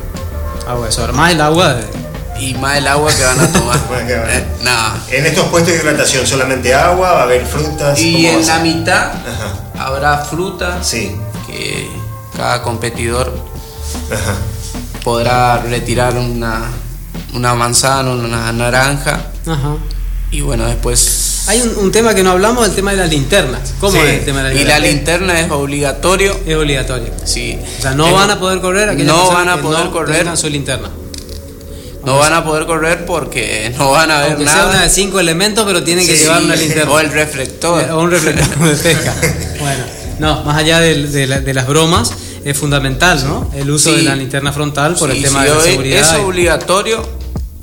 Agua de sobra. Más el agua de... Y más el agua que van a tomar. [laughs] Bueno. Eh, nada. En estos puestos de hidratación, solamente agua, va a haber frutas. Y ¿cómo va a en la mitad Ajá. habrá frutas Sí. que cada competidor Ajá. podrá retirar una, una manzana, una naranja Ajá. y bueno, después Hay un, un tema que no hablamos, el tema de las linternas. ¿Cómo Sí, es el tema de las Y la linternas? linterna es obligatorio. Es obligatorio. Sí. O sea, no Es- van a poder correr aquellas No van a poder no correr. su linterna. No van a poder correr porque no van a ver Aunque sea nada. una de cinco elementos, pero tienen que llevar una linterna. O el reflector. O un reflector de [laughs] pesca. Bueno, no, más allá de, la- de las bromas, es fundamental, ¿no? El uso Sí. de la linterna frontal por el tema de la seguridad. Es y- obligatorio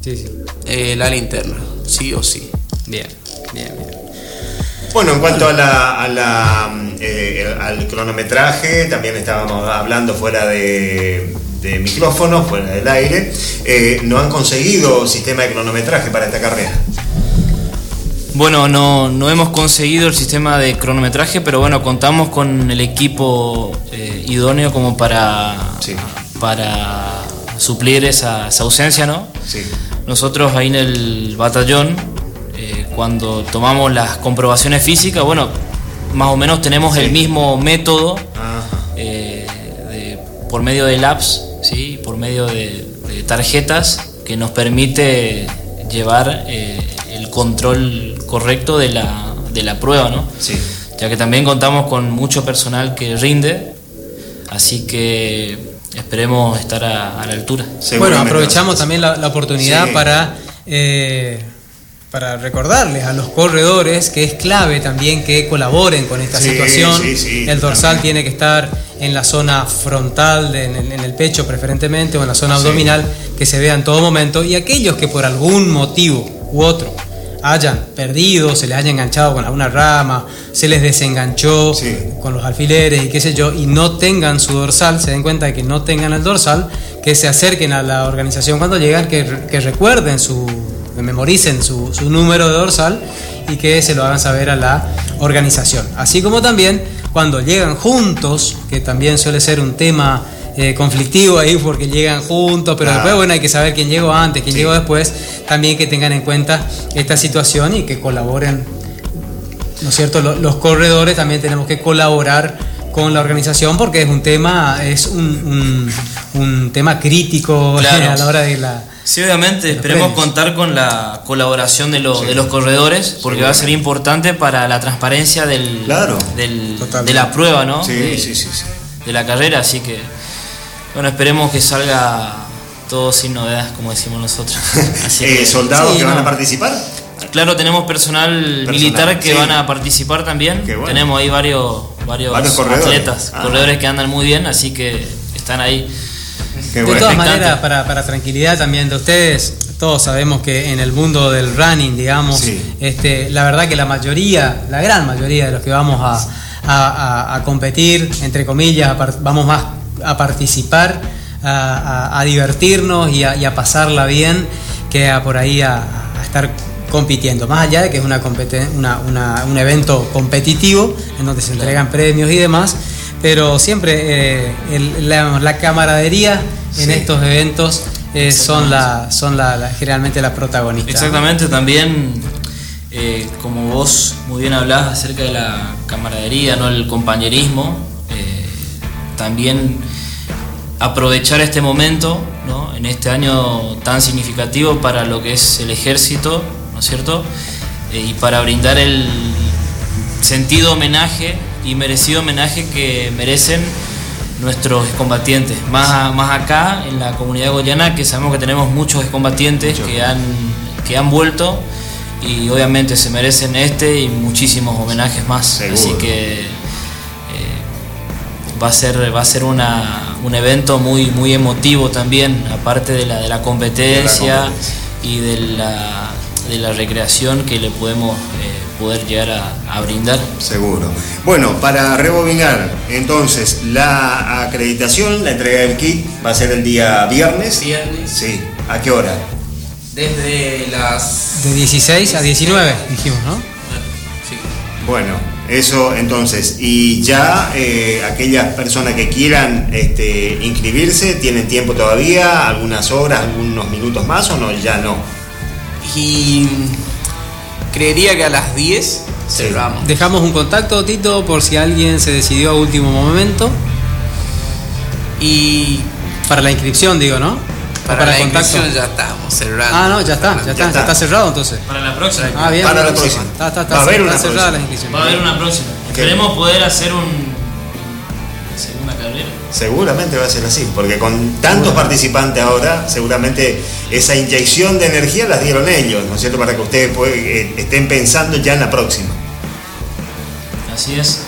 Sí, sí. eh, la linterna, sí o sí. Bien, bien, bien. Bueno, en cuanto a la, a la, eh, al cronometraje, también estábamos hablando fuera de, de micrófono, fuera del aire. Eh, no han conseguido sistema de cronometraje para esta carrera. Bueno, no, no hemos conseguido el sistema de cronometraje, pero bueno, contamos con el equipo eh, idóneo como para, Sí. para suplir esa, esa ausencia, ¿no? Sí. Nosotros ahí en el batallón, cuando tomamos las comprobaciones físicas, bueno, más o menos tenemos el mismo método eh, de- por medio de apps, ¿sí? por medio de, de tarjetas que nos permite llevar eh, el control correcto de la, de la prueba, ¿no? Sí. ya que también contamos con mucho personal que rinde, así que esperemos estar a, a la altura. Bueno, aprovechamos también la, la oportunidad Sí. para, eh, para recordarles a los corredores que es clave también que colaboren con esta Sí, situación. sí, sí, el dorsal también. tiene que estar en la zona frontal, de- en, el- en el pecho preferentemente, o en la zona abdominal, que se vea en todo momento. Y aquellos que por algún motivo u otro hayan perdido, se les haya enganchado con alguna rama, se les desenganchó con los alfileres y qué sé yo, y no tengan su dorsal, se den cuenta de que no tengan el dorsal, que se acerquen a la organización cuando llegan, que, que recuerden su, memoricen su, su número de dorsal y que se lo hagan saber a la organización. Así como también cuando llegan juntos, que también suele ser un tema eh, conflictivo ahí porque llegan juntos, pero después bueno hay que saber quién llegó antes, quién Sí. llegó después, también que tengan en cuenta esta situación y que colaboren ¿no es cierto? Lo- Los corredores también tenemos que colaborar con la organización porque es un tema, es un, un- un tema crítico Claro. a la hora de la... Sí, obviamente, esperemos contar con la colaboración de, los Sí. de los corredores, porque va a ser importante para la transparencia del, Claro. del- de la prueba, ¿no? Sí, de, sí, sí, sí. de la carrera, así que, bueno, esperemos que salga todo sin novedades, como decimos nosotros. [laughs] Así Eh, que- ¿Soldados sí, que van a participar? Claro, tenemos personal, militar que sí. van a participar también. Qué bueno. Tenemos ahí varios, varios, Varios corredores. atletas, Ah. corredores que andan muy bien, así que están ahí. Qué de bueno. todas maneras, para, para tranquilidad también de ustedes, todos sabemos que en el mundo del running, digamos, Sí. este, la verdad que la mayoría, la gran mayoría de los que vamos a, a- a- a competir, entre comillas, vamos más a participar, a, divertirnos y a, y a pasarla bien, que a por ahí a, estar compitiendo. Más allá de que es una, una- una- un evento competitivo en donde se entregan premios y demás, pero siempre eh, el- la, la camaradería en Sí. estos eventos eh, son, la, son la, la- generalmente las protagonistas. Exactamente, también eh, como vos muy bien hablás acerca de la camaradería, ¿no? el compañerismo, también aprovechar este momento, ¿no? en este año tan significativo para lo que es el ejército, ¿no es cierto? Y para brindar el sentido homenaje y merecido homenaje que merecen nuestros combatientes. Más, más acá en la comunidad goyana que sabemos que tenemos muchos combatientes que han, que han vuelto y obviamente se merecen este y muchísimos homenajes más. Seguro. Así que eh, va a ser, va a ser una, un evento muy, muy emotivo también, aparte de la, de la competencia competencia. y de la, de la recreación que le podemos eh, poder llegar a, a brindar. Seguro. Bueno, para rebobinar, entonces, la acreditación, la entrega del kit va a ser el día viernes. Viernes. Sí. ¿A qué hora? Desde las. De 16 a 19, dijimos, ¿no? Sí. Bueno, eso entonces. Y ya eh, aquellas personas que quieran este, inscribirse, ¿tienen tiempo todavía? ¿Algunas horas, algunos minutos más o no? Ya no. Y creería que a las 10 cerramos. Dejamos un contacto, Tito, por si alguien se decidió a último momento. Y Para la inscripción, digo, ¿no? Para, para la contacto. inscripción ya estamos cerrando. Ah, no, ya está, ya está, ya está. cerrado entonces. Para la próxima. Ah, bien. Para la próxima. Está, está, está, Va a haber una cerrada próxima. la inscripción. Va a haber una próxima. Esperemos poder hacer un. Seguramente va a ser así, porque con tantos participantes ahora, seguramente esa inyección de energía las dieron ellos, ¿no es cierto? Para que ustedes pues, estén pensando ya en la próxima. Así es.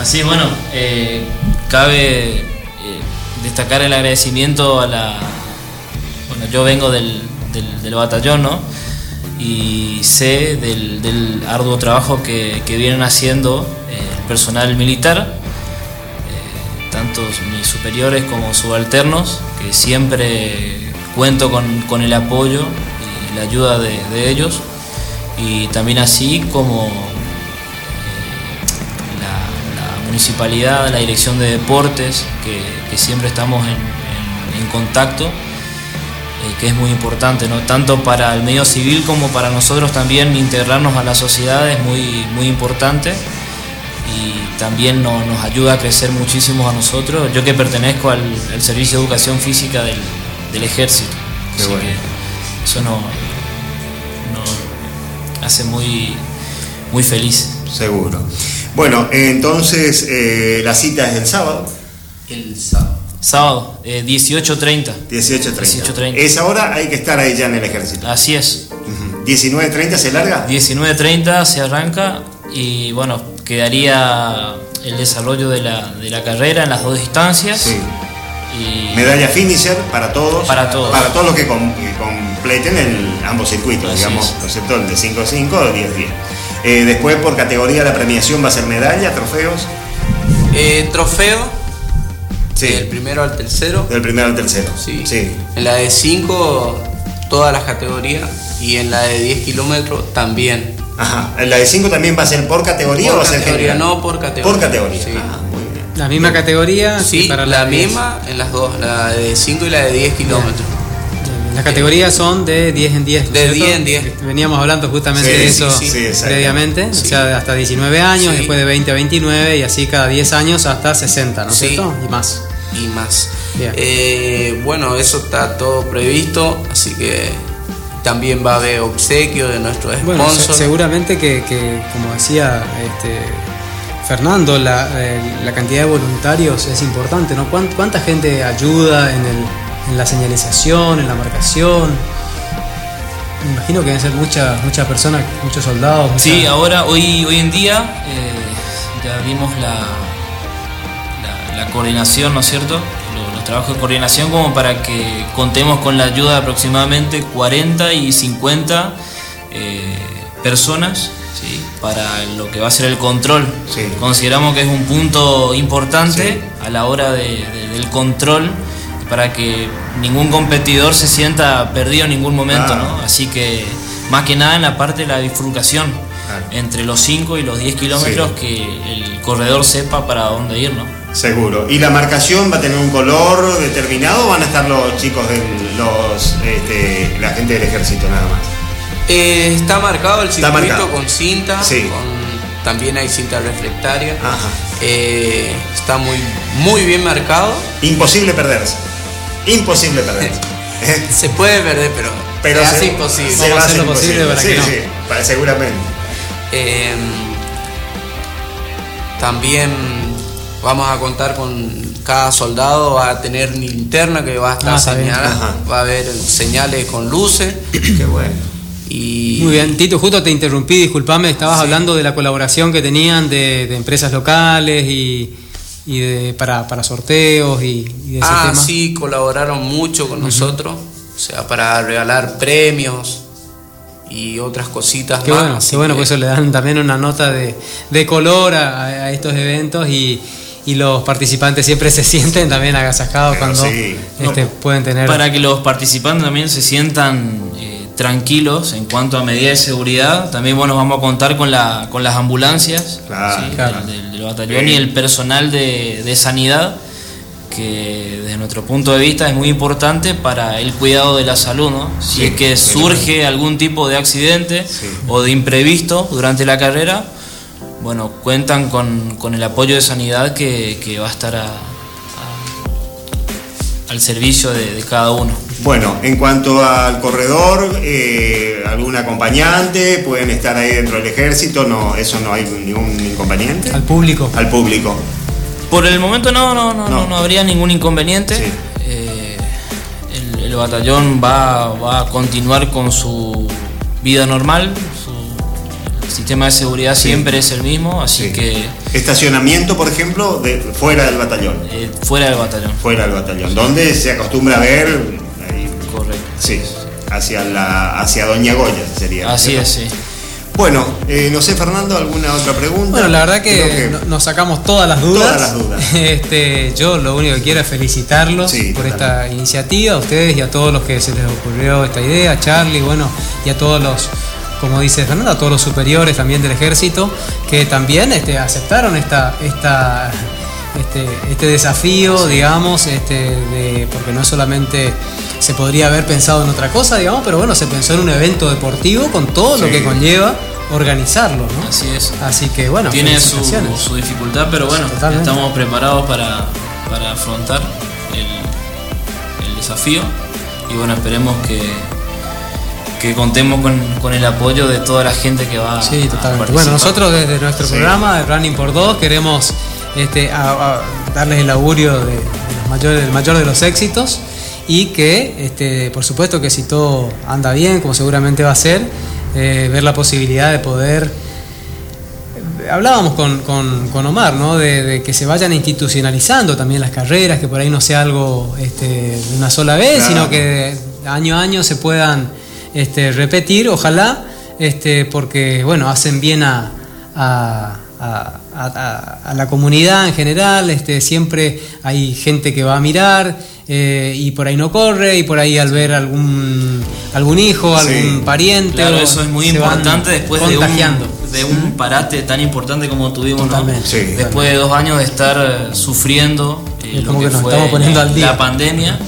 Así bueno, eh, cabe eh, destacar el agradecimiento a la... Bueno, yo vengo del, del- del batallón, ¿no? Y sé del, del arduo trabajo que, que vienen haciendo el personal militar, mis superiores como subalternos, que siempre cuento con, el apoyo y la ayuda de, ellos, y también así como la, la municipalidad, la dirección de deportes, que, siempre estamos en contacto, eh, que es muy importante, ¿no? tanto para el medio civil como para nosotros también integrarnos a la sociedad es muy, muy importante y también no- nos ayuda a crecer muchísimo a nosotros. Yo que pertenezco al, al Servicio de Educación Física del, del Ejército, así bueno. que eso nos no, hace muy, muy feliz. Seguro. Bueno, entonces eh, la cita es el sábado, El sábado. Sábado, eh, 18.30. 18.30. 18:30. Esa hora hay que estar ahí ya en el ejército. Así es. Ujú. 19.30 se larga. 19.30 se arranca y bueno, quedaría el desarrollo de la, de la carrera en las dos distancias. Sí. Y Medalla finisher para todos. Para todos. Para todos los que, com- que completen el, ambos circuitos, Así digamos. ¿no es cierto? El de 5-5 o 10-10. Eh, después, por categoría, la premiación va a ser medalla, trofeos. Eh, trofeo. Sí. Del primero al tercero. Del primero al tercero. Sí. Sí. En la de 5, todas las categorías. Y en la de 10 kilómetros también. Ajá. ¿La de 5 también va a ser por categoría o Por va a ser categoría, general? no por categoría. Por categoría. Sí. Ah, muy bien. La misma categoría Sí, para la las 10. misma en las dos, la de 5 y la de 10 kilómetros. Las categorías son de 10 en 10. ¿no De cierto? 10 en 10. Veníamos hablando justamente Sí, de eso sí, sí, previamente. O sea, de hasta 19 años, Sí. después de 20 a 29 y así cada 10 años hasta 60, ¿no es Sí. cierto? Y más. y más. Eh, bueno, eso está todo previsto, así que también va a haber obsequio de nuestro Bueno, se- sponsor. seguramente que, que, como decía este, Fernando, la, eh, la cantidad de voluntarios es importante, ¿no? ¿Cuán- ¿Cuánta gente ayuda en, el- en la señalización, en la marcación? Me imagino que deben ser muchas muchas personas, muchos soldados. Sí, ahora, hoy, hoy en día, eh, ya vimos la, la, la coordinación, ¿no es cierto? Los, trabajos de coordinación como para que contemos con la ayuda de aproximadamente 40 y 50 eh, personas ¿sí? para lo que va a ser el control. Sí. Consideramos que es un punto importante Sí. a la hora de- de- del control para que ningún competidor se sienta perdido en ningún momento. Así que más que nada en la parte de la bifurcación entre los 5 y los 10 kilómetros que el corredor sepa para dónde ir, ¿no? Seguro. ¿Y la marcación va a tener un color determinado o van a estar los chicos de los este, la gente del ejército nada más? Eh, está marcado el Está circuito marcado. con cinta, Sí. con- también hay cinta reflectaria. Ajá. Eh, está muy, muy bien marcado. Imposible perderse. Imposible perderse. [laughs] Se puede perder, pero, Pero se hace imposible. se Vamos a hacer lo posible para sí, que no. sí, para- seguramente. Eh, también vamos a contar con cada soldado va a tener linterna que va a estar Ah, señalada, va a haber señales con luces [clears throat] Qué bueno. y Muy bien, Tito, justo te interrumpí, disculpame, estabas Sí. hablando de la colaboración que tenían de, de empresas locales y, y de, para, para sorteos y, y de ese ah, tema. sí, colaboraron mucho con nosotros, o sea, para regalar premios y otras cositas Qué más. bueno, qué bueno, que- pues eso le dan también una nota de, de color a, a estos eventos y, y los participantes siempre se [laughs] sienten también agasajados Pero cuando sí. este, No, pueden tener... Para que los participantes también se sientan eh, tranquilos en cuanto a medidas de seguridad, también bueno, vamos a contar con, la, con las ambulancias Claro, ¿sí? claro. Del, del batallón Sí. y el personal de, de sanidad, que desde nuestro punto de vista es muy importante para el cuidado de la salud. ¿no? Si Sí, es que surge algún tipo de accidente Sí. o de imprevisto durante la carrera, bueno, cuentan con, con el apoyo de sanidad que, que va a estar a- a- al servicio de, de cada uno. Bueno, en cuanto al corredor, eh, algún acompañante, pueden estar ahí dentro del ejército, no, eso no hay ningún inconveniente. Al público. Al público. Por el momento no, no, no, No. no, no habría ningún inconveniente. Sí. Eh, el, el batallón va, va a continuar con su vida normal. Sistema de seguridad Sí. siempre es el mismo, así Sí. que Estacionamiento, por ejemplo, de, fuera del batallón. eh, fuera del batallón. Fuera del batallón. Donde se acostumbra a ver, ahí, Correcto. sí, hacia, la, hacia Doña Goya sería. Así es, sí. Bueno, eh, no sé, Fernando, ¿alguna otra pregunta? Bueno, la verdad que, nos sacamos todas las dudas. Todas las dudas. [laughs] Este, yo lo único que quiero es felicitarlos Sí, por esta iniciativa, a ustedes y a todos los que se les ocurrió esta idea, a Charlie, bueno, y a todos los, como dice Fernando, a todos los superiores también del ejército, que también este, aceptaron esta, esta, este, este desafío, digamos, este, de, porque no solamente se podría haber pensado en otra cosa, digamos, pero bueno, se pensó en un evento deportivo con todo lo que conlleva organizarlo, ¿no? Así es. Así que bueno, Tiene su, su dificultad, pero bueno, Totalmente. estamos preparados para, para afrontar el, el desafío y bueno, esperemos que, que contemos con, con el apoyo de toda la gente que va Sí, totalmente. Bueno, nosotros desde nuestro Sí. programa de Running por Dos queremos este, a- a darles el augurio de, de los mayores, del mayor de los éxitos y que, este, por supuesto, que si todo anda bien, como seguramente va a ser, eh, ver la posibilidad de poder hablábamos con, con- con Omar, ¿no? De, de que se vayan institucionalizando también las carreras, que por ahí no sea algo este, de una sola vez, Claro. sino que año a año se puedan este, repetir, ojalá, este, porque bueno, hacen bien a, a- a- a- a- a la comunidad en general, este, siempre hay gente que va a mirar. eh, y por ahí no corre, y por ahí al ver algún algún hijo, Sí. algún pariente. Claro, eso es muy importante después de un, de un parate tan importante como tuvimos, ¿no? Sí. Después de dos años de estar eh, sufriendo eh, Es lo que, que nos fue estamos poniendo la, al día. la pandemia,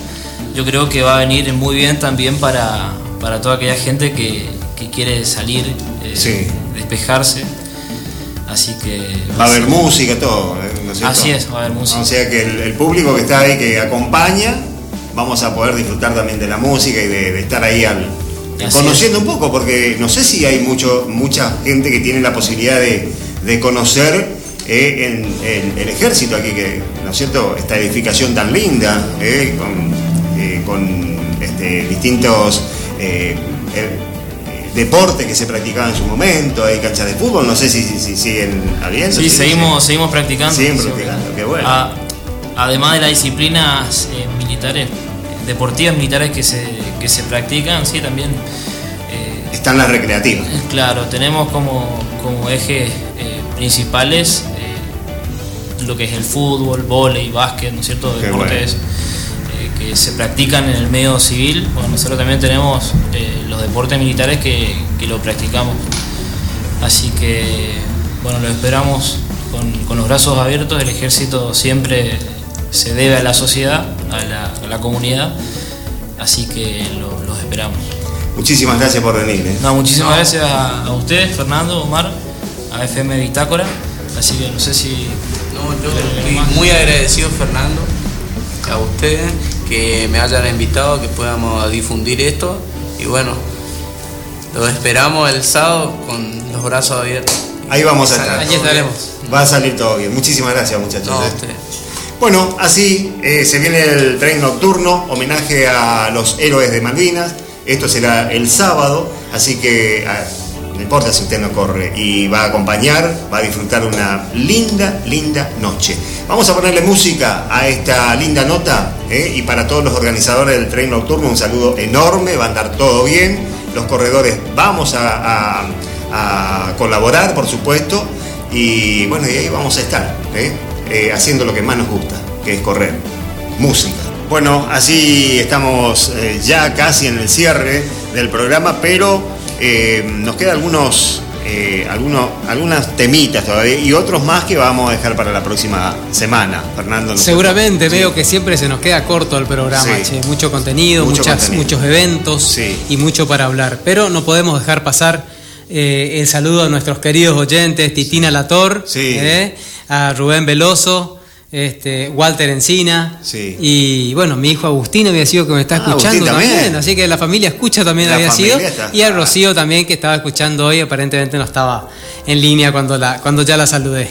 yo creo que va a venir muy bien también para, para toda aquella gente que, que quiere salir, eh, Sí. despejarse. Así que Va a haber música, todo. ¿eh? ¿no es? Así es, va a haber música. O sea que el, el público que está ahí, que acompaña, vamos a poder disfrutar también de la música y de, de estar ahí al, conociendo un poco, porque no sé si hay mucho, mucha gente que tiene la posibilidad de, de conocer eh, en, en el ejército aquí, que, ¿no es cierto? Esta edificación tan linda, eh, con, eh, con, este, distintos eh, eh, deportes que se practicaban en su momento, hay canchas de fútbol, no sé si, si- si siguen habiendo. Sí, seguimos, seguimos practicando. Siguen practicando, qué bueno. A- además de las disciplinas eh, militares, deportivas militares que se, que se practican, sí, también. eh, Están las recreativas. claro, tenemos como, como ejes eh, principales lo que es el fútbol, vóley, básquet, ¿no es cierto? Deportes que se practican en el medio civil. Bueno, nosotros también tenemos eh, los deportes militares que, que lo practicamos. Así que, bueno, lo esperamos con, con los brazos abiertos. El ejército siempre se debe a la sociedad, a la, a la comunidad. Así que lo- los esperamos. Muchísimas gracias por venir. ¿eh? No, muchísimas gracias a, a ustedes, Fernando, Omar, a FM Bitácora. Así que no sé si. No, yo estoy muy agradecido, Fernando, a ustedes que me hayan invitado, que podamos difundir esto. Y bueno, los esperamos el sábado con los brazos abiertos. Ahí vamos a estar. Allí estaremos. Va a salir todo bien. Muchísimas gracias, muchachos. No, ¿eh? Bueno, así eh, se viene el tren nocturno, homenaje a los héroes de Malvinas. Esto será el sábado, así que no importa si usted no corre y va a acompañar, va a disfrutar una linda, linda noche. Vamos a ponerle música a esta linda nota ¿eh? y para todos los organizadores del tren nocturno un saludo enorme, va a andar todo bien. Los corredores vamos a, colaborar, por supuesto, y bueno, y ahí vamos a estar, ¿eh? Eh, haciendo lo que más nos gusta, que es correr, música. Bueno, así estamos ya casi en el cierre del programa, pero eh, nos quedan algunos, eh, algunos, algunas temitas todavía y otros más que vamos a dejar para la próxima semana. Fernando. ¿no? Seguramente Sí. veo que siempre se nos queda corto el programa, Sí. che, mucho contenido, Mucho muchas, contenido. muchos eventos Sí. y mucho para hablar. Pero no podemos dejar pasar eh, el saludo a nuestros queridos oyentes, Titina Lator, a Rubén Veloso, este, Walter Encina. Sí. Y bueno, mi hijo Agustín había sido que me está Ah, escuchando también. también. Así que la familia escucha también La había sido. está- Y a Rocío también, que estaba escuchando hoy, aparentemente no estaba en línea cuando, la, cuando ya la saludé.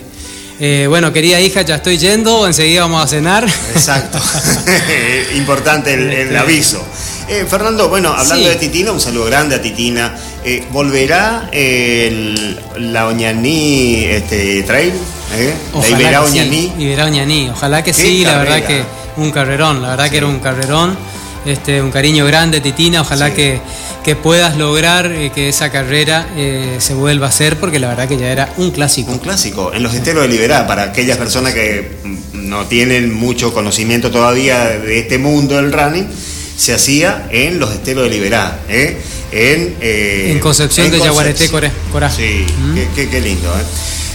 Eh, bueno, querida hija, ya estoy yendo, enseguida vamos a cenar. Exacto. [laughs] [laughs] Importante el, el aviso. Eh, Fernando, bueno, hablando Sí. de Titina, un saludo grande a Titina. Eh, ¿Volverá el, la Oñaní este, Trail? ¿Eh? Ojalá Iberá que sí, Oñaní. Iberá Oñaní. Ojalá que sí, la verdad que un carrerón, la verdad que era un carrerón. Este, un cariño grande, Titina. Ojalá Sí. que, que puedas lograr eh, que esa carrera eh, se vuelva a hacer, porque la verdad que ya era un clásico. Un clásico, en los esteros de Liberá, para aquellas personas que mm, no tienen mucho conocimiento todavía de este mundo del running, se hacía en los esteros de Liberá, ¿eh? en, eh, En Concepción de Yaguareté, Corá. Sí, Mm. qué, qué- qué lindo.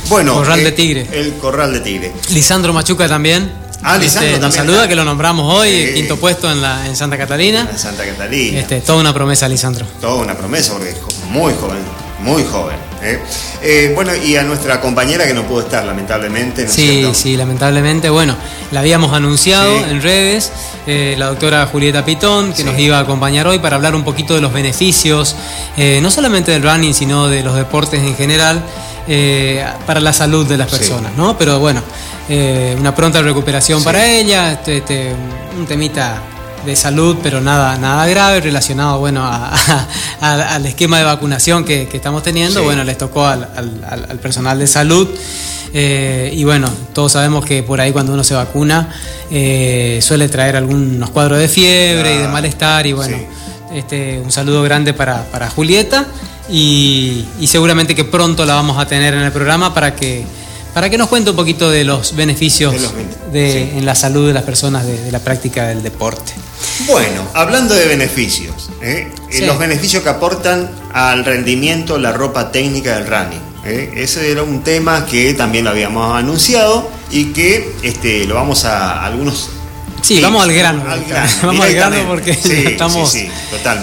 Bueno, Corral de eh, Tigre. El Corral de Tigre. Lisandro Machuca también. Ah, Lisandro Este, nos también saluda, que lo nombramos hoy, quinto puesto en, la, en Santa Catalina. En Santa Catalina. Este, toda una promesa, Lisandro. Toda una promesa, porque es muy joven, muy joven. ¿eh? Eh, bueno, y a nuestra compañera que no pudo estar, lamentablemente. ¿no es Sí, cierto? sí, lamentablemente, bueno, la habíamos anunciado Sí. en redes, eh, la doctora Julieta Pitón, que Sí. nos iba a acompañar hoy para hablar un poquito de los beneficios, eh, no solamente del running, sino de los deportes en general, para la salud de las Sí. personas, ¿no? Pero bueno, una pronta recuperación para ella, este, este, un temita de salud, pero nada, nada grave relacionado bueno a- [laughs] a- al esquema de vacunación que, que estamos teniendo. Sí. Bueno, les tocó al, al- al- al personal de salud. eh, y bueno, todos sabemos que por ahí cuando uno se vacuna eh, suele traer algunos cuadros de fiebre y de malestar. Y bueno, Sí. este, un saludo grande para, para Julieta. Y, y seguramente que pronto la vamos a tener en el programa para que, para que nos cuente un poquito de los beneficios De los ben- de- sí. en la salud de las personas de, de la práctica del deporte. Bueno, hablando de beneficios, ¿eh? Eh, Sí. los beneficios que aportan al rendimiento la ropa técnica del running. ¿eh? Ese era un tema que también lo habíamos anunciado y que este, lo vamos a algunos. Sí, vamos al grano. al grano, [laughs] vamos al grano porque Sí, [laughs] estamos sí,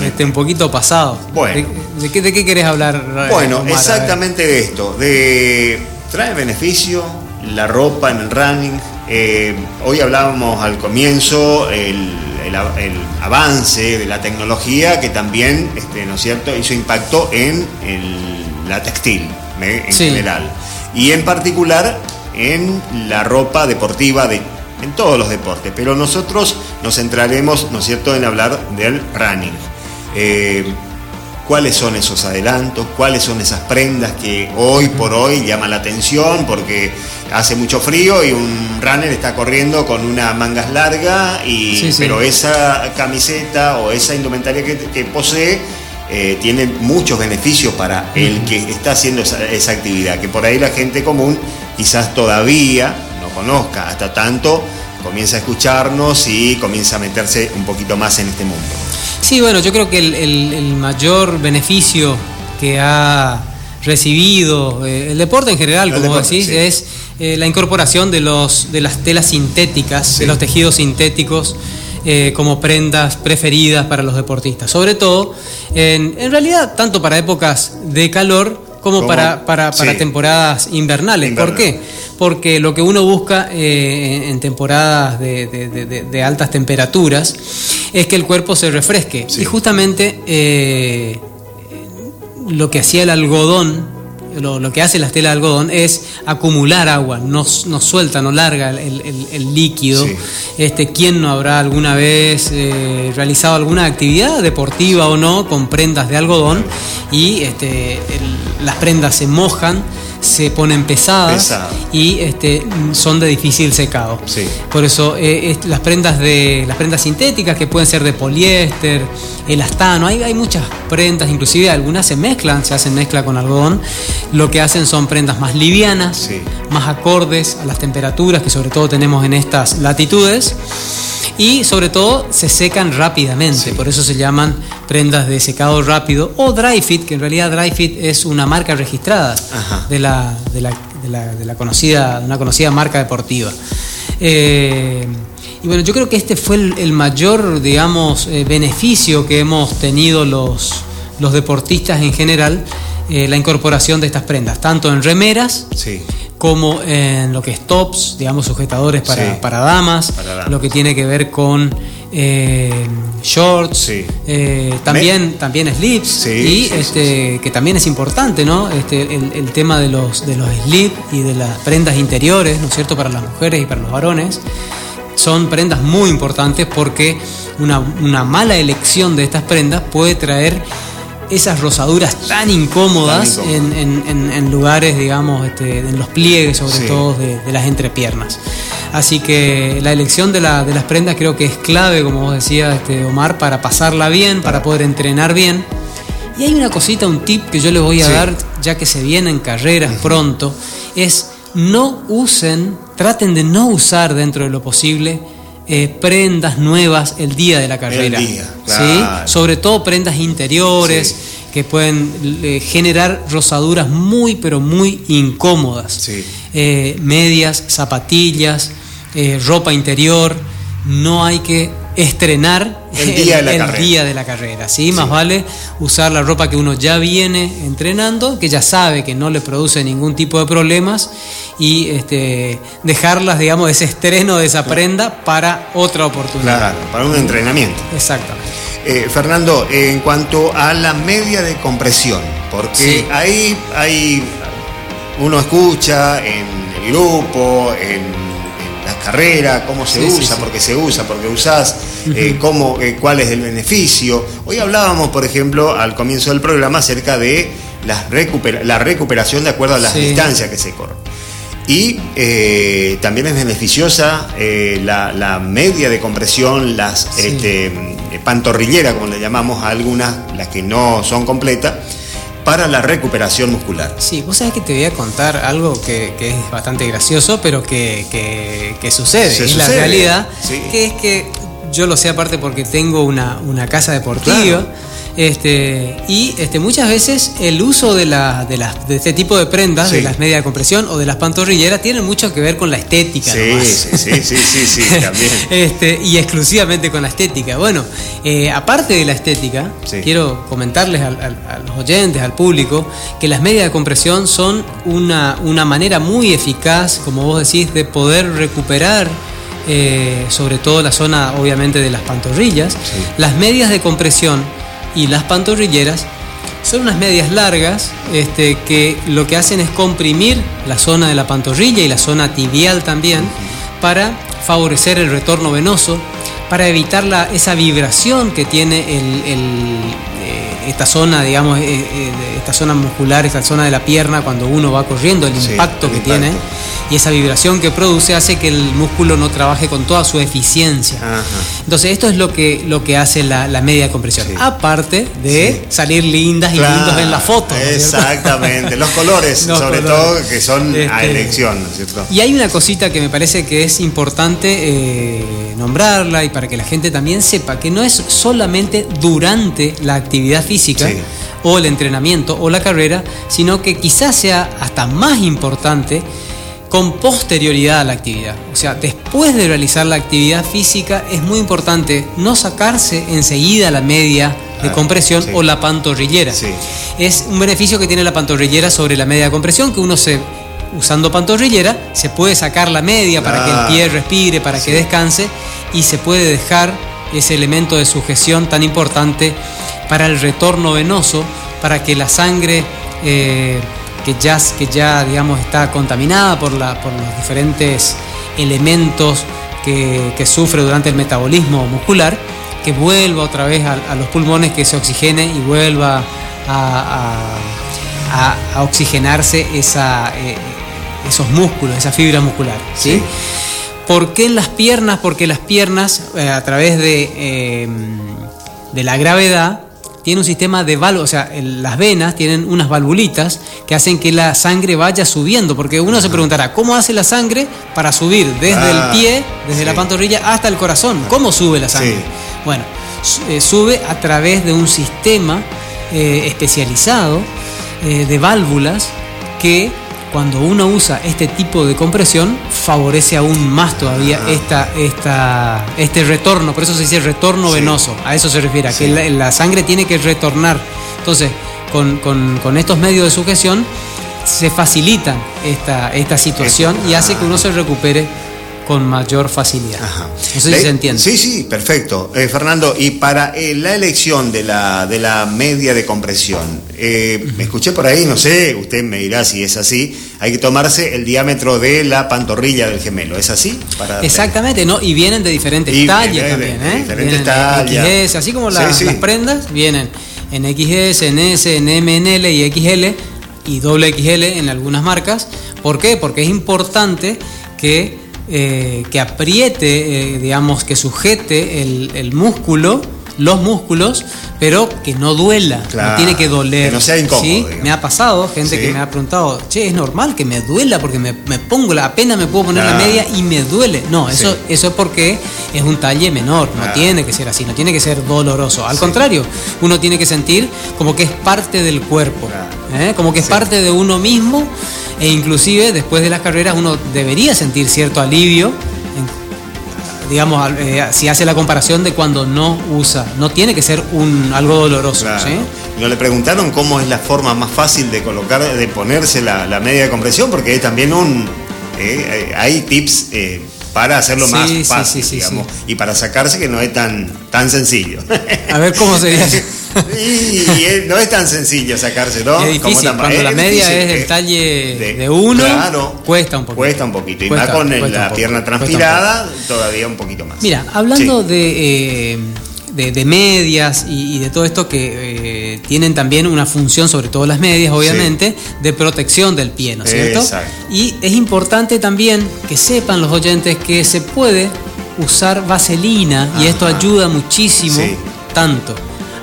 este, un poquito pasados. Bueno. ¿De, de qué, de qué querés hablar? eh, Bueno, Omar? Exactamente de esto, de trae beneficio la ropa en el running. Eh, hoy hablábamos al comienzo el, el avance de la tecnología que también, este, ¿no es cierto?, hizo impacto en el- la textil ¿eh? en Sí. general y en particular en la ropa deportiva de en todos los deportes, pero nosotros nos centraremos, ¿no es cierto?, en hablar del running. Eh, cuáles son esos adelantos, cuáles son esas prendas que hoy por hoy llaman la atención porque hace mucho frío y un runner está corriendo con unas mangas largas y Sí, sí. pero esa camiseta o esa indumentaria que, que posee eh, tiene muchos beneficios para el que está haciendo esa, esa actividad, que por ahí la gente común quizás todavía no conozca, hasta tanto comienza a escucharnos y comienza a meterse un poquito más en este mundo. Sí, bueno, yo creo que el, el- el mayor beneficio que ha recibido eh, el deporte en general, El como deporte, decís, sí. es eh, la incorporación de, los, de las telas sintéticas, Sí. de los tejidos sintéticos. eh, como prendas preferidas para los deportistas, sobre todo en, en realidad tanto para épocas de calor como, Como- para, para, para sí. temporadas invernales. ¿Por qué? Porque lo que uno busca eh, en- temporadas de, de- de- de- de altas temperaturas es que el cuerpo se refresque. Sí. Y justamente eh, lo que hacía el algodón, lo, lo que hace la tela de algodón es acumular agua, no, no suelta, no larga el, el- el líquido. Sí. Este, ¿Quién no habrá alguna vez eh, realizado alguna actividad deportiva o no con prendas de algodón? Y este, el- las prendas se mojan, se ponen pesadas Pesado. y este, son de difícil secado. Sí. Por eso eh, es- las prendas de las prendas sintéticas que pueden ser de poliéster, elastano, hay, hay muchas prendas, inclusive algunas se mezclan, se hacen mezcla con algodón. Lo que hacen son prendas más livianas, Sí. más acordes a las temperaturas que sobre todo tenemos en estas latitudes. Y sobre todo se secan rápidamente, Sí. por eso se llaman prendas de secado rápido o dry fit, que en realidad dry fit es una marca registrada Ajá. de la, de la, de la- de la conocida, una conocida marca deportiva. Eh, y bueno, yo creo que este fue el, el mayor, digamos, eh, beneficio que hemos tenido los, los deportistas en general, eh, la incorporación de estas prendas, tanto en remeras Sí. como en lo que es tops, digamos, sujetadores para, Sí. para damas, Para damas. lo que tiene que ver con eh, shorts, Sí. eh, también, también slips, Sí, y este, que también es importante, ¿no? Este, el, el tema de los, de los slips y de las prendas interiores, ¿no es cierto?, para las mujeres y para los varones son prendas muy importantes porque una, una mala elección de estas prendas puede traer esas rosaduras tan incómodas, Tan en, incómodas. en- en- en lugares, digamos, este, en los pliegues sobre Sí. todo de, de las entrepiernas. Así que la elección de, la- de las prendas creo que es clave, como vos decías, este, Omar, para pasarla bien, para poder entrenar bien. Y hay una cosita, un tip que yo les voy a Sí. dar, ya que se vienen carreras pronto, es no usen, traten de no usar dentro de lo posible eh, prendas nuevas el día de la carrera. día, ¿sí? claro. Sobre todo prendas interiores Sí. que pueden eh, generar rosaduras muy, pero muy incómodas. Sí. Eh, medias, zapatillas, ropa interior. No hay que estrenar El día de la [laughs] carrera. día de la carrera, ¿sí? Más vale usar la ropa que uno ya viene entrenando, que ya sabe que no le produce ningún tipo de problemas y este, dejarlas, digamos, ese estreno de esa prenda para otra oportunidad. Claro, para un entrenamiento. Exactamente. Eh, Fernando, en cuanto a la media de compresión, porque Sí. ahí hay uno escucha en el grupo, en la carrera, cómo se Sí, sí, usa, sí. por qué se usa, por qué usás, eh, cómo, eh, cuál es el beneficio. Hoy hablábamos, por ejemplo, al comienzo del programa acerca de las recupera- la recuperación de acuerdo a las Sí. distancias que se corren. Y eh, también es beneficiosa la, la media de compresión, las Sí. este, eh, pantorrilleras, como le llamamos a algunas, las que no son completas, para la recuperación muscular. Sí, vos sabés que te voy a contar algo que, que es bastante gracioso, pero que, que- que sucede, Se es la realidad, sí. que es que yo lo sé aparte porque tengo una, una casa deportiva. Claro. Este, y este, muchas veces el uso de, la, de, las- de este tipo de prendas, Sí. de las medias de compresión o de las pantorrilleras, tiene mucho que ver con la estética. Sí, nomás. sí, sí, sí, sí, sí, [laughs] también. Este, y exclusivamente con la estética. Bueno, eh, aparte de la estética, Sí. quiero comentarles al- al- a los oyentes, al público, que las medias de compresión son una, una manera muy eficaz, como vos decís, de poder recuperar. eh, sobre todo la zona obviamente de las pantorrillas. Las medias de compresión y las pantorrilleras son unas medias largas este, que lo que hacen es comprimir la zona de la pantorrilla y la zona tibial también para favorecer el retorno venoso, para evitar la, esa vibración que tiene el- el, eh, esta zona, digamos, eh, eh, de- esta zona muscular, esta zona de la pierna cuando uno va corriendo, el Sí, impacto el que impacto. tiene y esa vibración que produce hace que el músculo no trabaje con toda su eficiencia. Ajá. Entonces esto es lo que, lo que hace la, la media compresión. Sí. Aparte de Sí. salir lindas y Claro, lindos en la foto. ¿no? Exactamente, los colores, [laughs] Los sobre colores. todo, que son a Este, elección, ¿no es cierto? Y hay una cosita que me parece que es importante eh, nombrarla y para que la gente también sepa que no es solamente durante la actividad física Sí. o el entrenamiento o la carrera, sino que quizás sea hasta más importante con posterioridad a la actividad. O sea, después de realizar la actividad física es muy importante no sacarse enseguida la media de Ah, compresión sí. o la pantorrillera. Sí. Es un beneficio que tiene la pantorrillera sobre la media de compresión, que uno se, usando pantorrillera, se puede sacar la media para que el pie respire, para que descanse, y se puede dejar ese elemento de sujeción tan importante para el retorno venoso, para que la sangre eh, que, ya, que ya digamos, está contaminada por, la, por los diferentes elementos que, que sufre durante el metabolismo muscular, que vuelva otra vez a, a los pulmones, que se oxigene y vuelva a, a- a- a oxigenarse esa, eh, esos músculos, esa fibra muscular. ¿sí? Sí. ¿Por qué en las piernas? Porque las piernas, eh, a través de, eh, de la gravedad, tiene un sistema de válvulas, o sea, el- las venas tienen unas valvulitas que hacen que la sangre vaya subiendo, porque uno se preguntará, ¿cómo hace la sangre para subir desde Ah, el pie, desde sí. la pantorrilla hasta el corazón? ¿Cómo sube la sangre? Sí. Bueno, eh, sube a través de un sistema eh, especializado eh, de válvulas que cuando uno usa este tipo de compresión favorece aún más todavía Ah. esta, esta, este retorno, por eso se dice retorno Sí. venoso, a eso se refiere, a Sí. que la, la sangre tiene que retornar. Entonces, con, con- con estos medios de sujeción se facilita esta, esta situación y hace que uno se recupere con mayor facilidad. No sé si se entiende. Sí, sí, perfecto. Eh, Fernando, y para eh, la elección de la, de la media de compresión, eh, me escuché por ahí, no sé, usted me dirá si es así, hay que tomarse el diámetro de la pantorrilla del gemelo, ¿es así? Exactamente, ¿no? Y vienen de diferentes tallas también, ¿eh? diferentes tallas. así como las prendas, vienen en XS, en S, en M, en L y XL y doble XL en algunas marcas. ¿Por qué? Porque es importante que, eh, que apriete, eh, digamos, que sujete el, el músculo los músculos, pero que no duela, no tiene que doler. Que no sea incómodo. Me ha pasado, gente que me ha preguntado, che, es normal que me duela porque me, pongo, la pena me puedo poner la media y me duele. No, eso, eso es porque es un talle menor, no tiene que ser así, no tiene que ser doloroso. Al contrario, uno tiene que sentir como que es parte del cuerpo, ¿eh? como que es parte de uno mismo e inclusive después de las carreras uno debería sentir cierto alivio digamos, eh, si hace la comparación de cuando no usa. No tiene que ser un algo doloroso. ¿No le preguntaron cómo es la forma más fácil de colocar, de ponerse la, media de compresión? Porque también un. Eh, eh, hay tips para hacerlo más fácil, digamos, y para sacarse que no es tan, tan sencillo. A ver cómo sería. [laughs] y, no es tan sencillo sacarse, ¿no? Es difícil, cuando la media es el talle de, uno, cuesta un poquito. Cuesta un poquito, y más con la pierna transpirada, todavía un poquito más. Mira, hablando de... Eh, de, medias y, de todo esto que eh, tienen también una función, sobre todo las medias, obviamente, de protección del pie, ¿no es cierto? Y es importante también que sepan los oyentes que se puede usar vaselina y esto ayuda muchísimo, tanto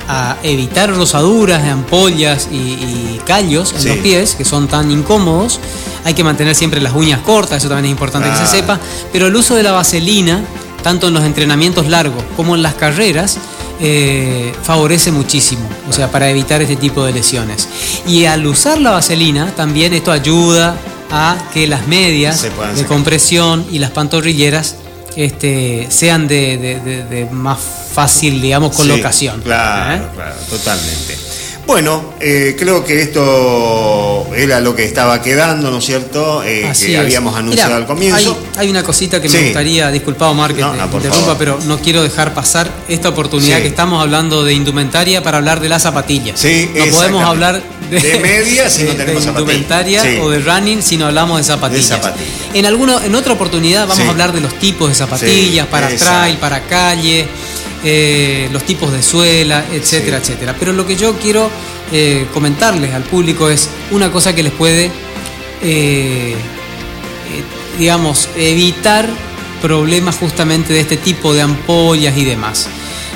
a evitar rosaduras, ampollas y, callos en los pies, que son tan incómodos. Hay que mantener siempre las uñas cortas, eso también es importante que se sepa. Pero el uso de la vaselina tanto en los entrenamientos largos como en las carreras, eh, favorece muchísimo, o sea, para evitar este tipo de lesiones. Y al usar la vaselina, también esto ayuda a que las medias de compresión y las pantorrilleras este, sean de, más fácil, digamos, colocación. claro, ¿Eh? claro, totalmente. Bueno, eh, creo que esto era lo que estaba quedando, ¿no es cierto? Eh, que habíamos anunciado al comienzo. Hay, una cosita que me gustaría, disculpado Omar que interrumpa, pero no quiero dejar pasar esta oportunidad que estamos hablando de indumentaria para hablar de las zapatillas. Sí, no podemos hablar de, de medias si no [laughs] tenemos indumentaria o de running si no hablamos de zapatillas. En alguno, en otra oportunidad vamos a hablar de los tipos de zapatillas para trail, para calle. Eh, los tipos de suela, etcétera, etcétera. Pero lo que yo quiero eh, comentarles al público es una cosa que les puede, eh, digamos, evitar problemas justamente de este tipo de ampollas y demás.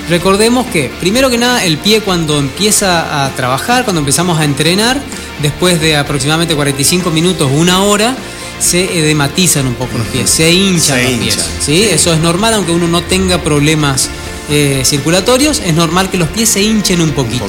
Recordemos que, primero que nada, el pie cuando empieza a trabajar, cuando empezamos a entrenar, después de aproximadamente 45 minutos, una hora, se edematizan un poco los pies, se hinchan los pies. ¿sí? Eso es normal, aunque uno no tenga problemas eh, circulatorios, es normal que los pies se hinchen un poquito.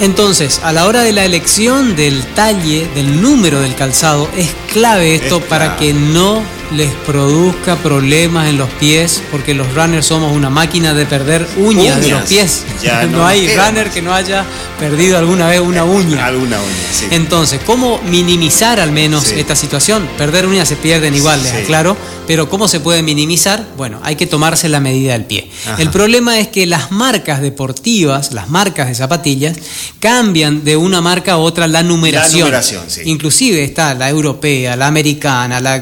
Entonces, a la hora de la elección del talle, del número del calzado, es clave esto para que no les produzca problemas en los pies, porque los runners somos una máquina de perder uñas, de los pies. [laughs] no, hay runner que no haya perdido alguna vez una uña. Alguna uña, sí. Entonces, ¿cómo minimizar al menos esta situación? Perder uñas se pierden igual, les aclaro, pero ¿cómo se puede minimizar? Bueno, hay que tomarse la medida del pie. El problema es que las marcas deportivas, las marcas de zapatillas, cambian de una marca a otra la numeración. La numeración sí. Inclusive está la europea, la americana, la...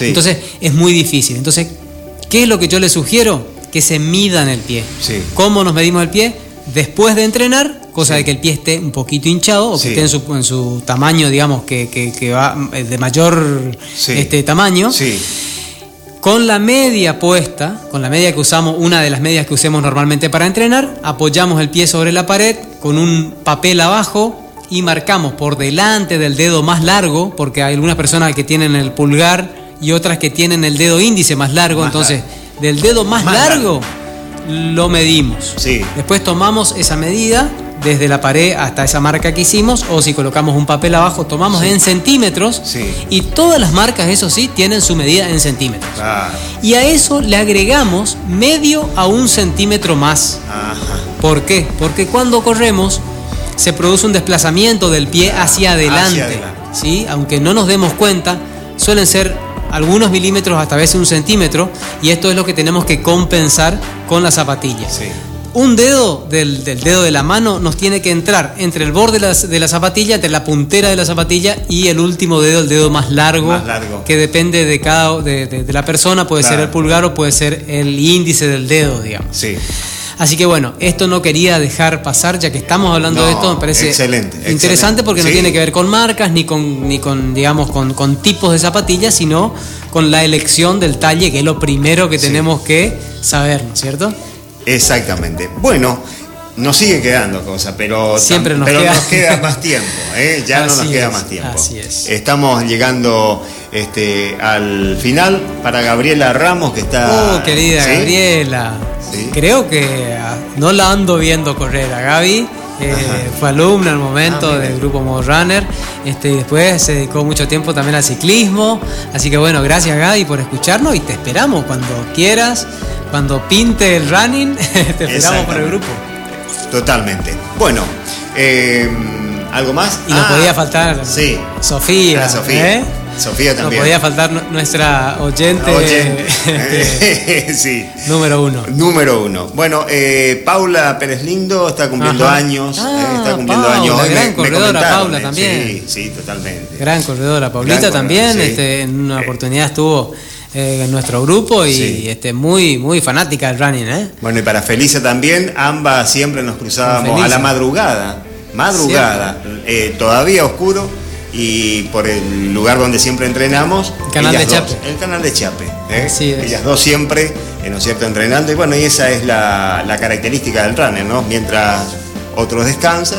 Entonces, es muy difícil. Entonces, ¿qué es lo que yo les sugiero? Que se midan el pie. ¿Cómo nos medimos el pie? Después de entrenar, cosa de que el pie esté un poquito hinchado o que esté en su, tamaño, digamos, que, va eh, de mayor este tamaño. Con la media puesta, con la media que usamos, una de las medias que usemos normalmente para entrenar, apoyamos el pie sobre la pared con un papel abajo y marcamos por delante del dedo más largo, porque hay algunas personas que tienen el pulgar y otras que tienen el dedo índice más largo. entonces, del dedo más, largo, lo medimos. Sí. Después tomamos esa medida desde la pared hasta esa marca que hicimos, o si colocamos un papel abajo, tomamos en centímetros. Y todas las marcas, eso sí, tienen su medida en centímetros. Y a eso le agregamos medio a un centímetro más. ¿Por qué? Porque cuando corremos se produce un desplazamiento del pie hacia adelante. ¿sí? aunque no nos demos cuenta, suelen ser algunos milímetros, hasta a veces un centímetro, y esto es lo que tenemos que compensar con la zapatilla. Sí. Un dedo del, del dedo de la mano nos tiene que entrar entre el borde de la, de la zapatilla, entre la puntera de la zapatilla y el último dedo, el dedo más largo, Más largo. que depende de cada de, de- de la persona, puede ser el pulgar o puede ser el índice del dedo, digamos. Sí. Así que bueno, esto no quería dejar pasar, ya que estamos hablando No, de esto, me parece excelente, interesante excelente. porque no Sí. tiene que ver con marcas ni con, ni con digamos, con, con tipos de zapatillas, sino con la elección del talle, que es lo primero que Sí. tenemos que saber, ¿no es cierto? Exactamente. Bueno, nos sigue quedando cosas, pero, Siempre nos pero queda. nos queda más tiempo, ¿eh? ya no nos queda es, más tiempo. así es. Estamos llegando este, al final para Gabriela Ramos, que está... Oh, querida ¿sí? Gabriela. Sí. Creo que ah, no la ando viendo correr a Gaby. eh, fue alumna al momento Ah, del grupo Modo Runner. Este, y después se dedicó mucho tiempo también al ciclismo. Así que bueno, gracias Gaby por escucharnos y te esperamos cuando quieras. Cuando pinte el running, [laughs] te esperamos por el grupo. Totalmente. Bueno, eh, ¿algo más? Y no Ah, podía faltar Sí. Sofía. Ah, Sofía. ¿eh? Sofía No también. podía faltar nu- nuestra oyente, Oyente. [laughs] este, [laughs] sí. número uno. Número uno. Bueno, eh, Paula Pérez Lindo está cumpliendo Ajá. años. Ah, eh, está cumpliendo Paula, años. Hoy gran corredora, Paula, también. Sí, sí, totalmente. Gran corredora, Paulita Gran también, sí. este, en una oportunidad estuvo eh, en nuestro grupo y Sí. este, muy, muy fanática del running, ¿eh? Bueno, y para Felicia también, ambas siempre nos cruzábamos a la madrugada. Madrugada, eh, todavía oscuro. Y por el lugar donde siempre entrenamos, El canal de dos, Chape. el canal de Chape. ¿eh? Ellas dos siempre, ¿no es cierto?, entrenando. Y bueno, y esa es la, la característica del runner, ¿no? Mientras otros descansan,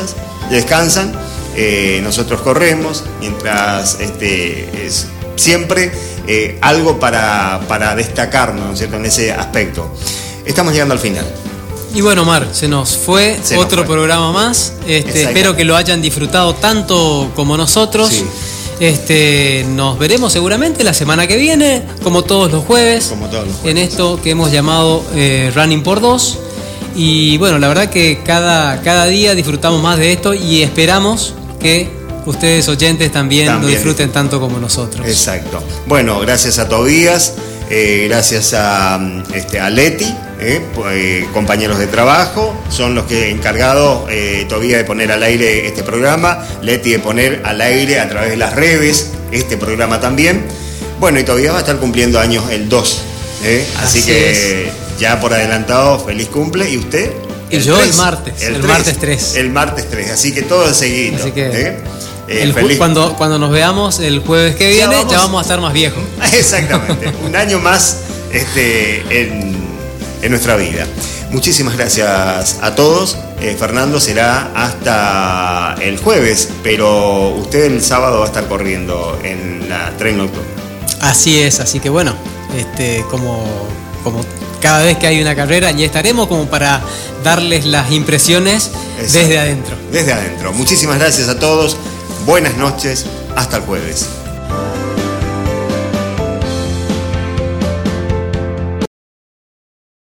descansan, eh, nosotros corremos, mientras este, es siempre eh, algo para, para destacarnos, ¿no es cierto?, en ese aspecto. Estamos llegando al final. Y bueno, Mar, se nos fue Se nos otro fue. programa más. Este, espero que lo hayan disfrutado tanto como nosotros. Sí. Este, nos veremos seguramente la semana que viene, como todos los jueves, Como todos los en esto que hemos llamado eh, Running por Dos. Y bueno, la verdad que cada, cada día disfrutamos más de esto y esperamos que ustedes oyentes también, lo También. disfruten tanto como nosotros. Exacto. Bueno, gracias a Tobías, eh, gracias a, mm, este, a Leti, eh, eh, compañeros de trabajo, son los que encargados, eh, Tobías, de poner al aire este programa, Leti de poner al aire a través de las redes este programa también. Bueno, y Tobías va a estar cumpliendo años el 2, eh, así, Así que ya por adelantado, feliz cumple. ¿Y usted? Y yo el martes, el martes 3. El martes 3, así que todo seguido. Así que el ju- feliz- cuando, cuando nos veamos el jueves que Ya viene, vamos- ya vamos a estar más viejos. [laughs] Exactamente, un año más este, en, en nuestra vida. Muchísimas gracias a todos. Eh, Fernando será hasta el jueves, pero usted el sábado va a estar corriendo en la tren nocturna. Así es, así que bueno, este, como, como cada vez que hay una carrera, ya estaremos como para darles las impresiones Exacto. desde adentro. Desde adentro. Muchísimas gracias a todos. Buenas noches. Hasta el jueves.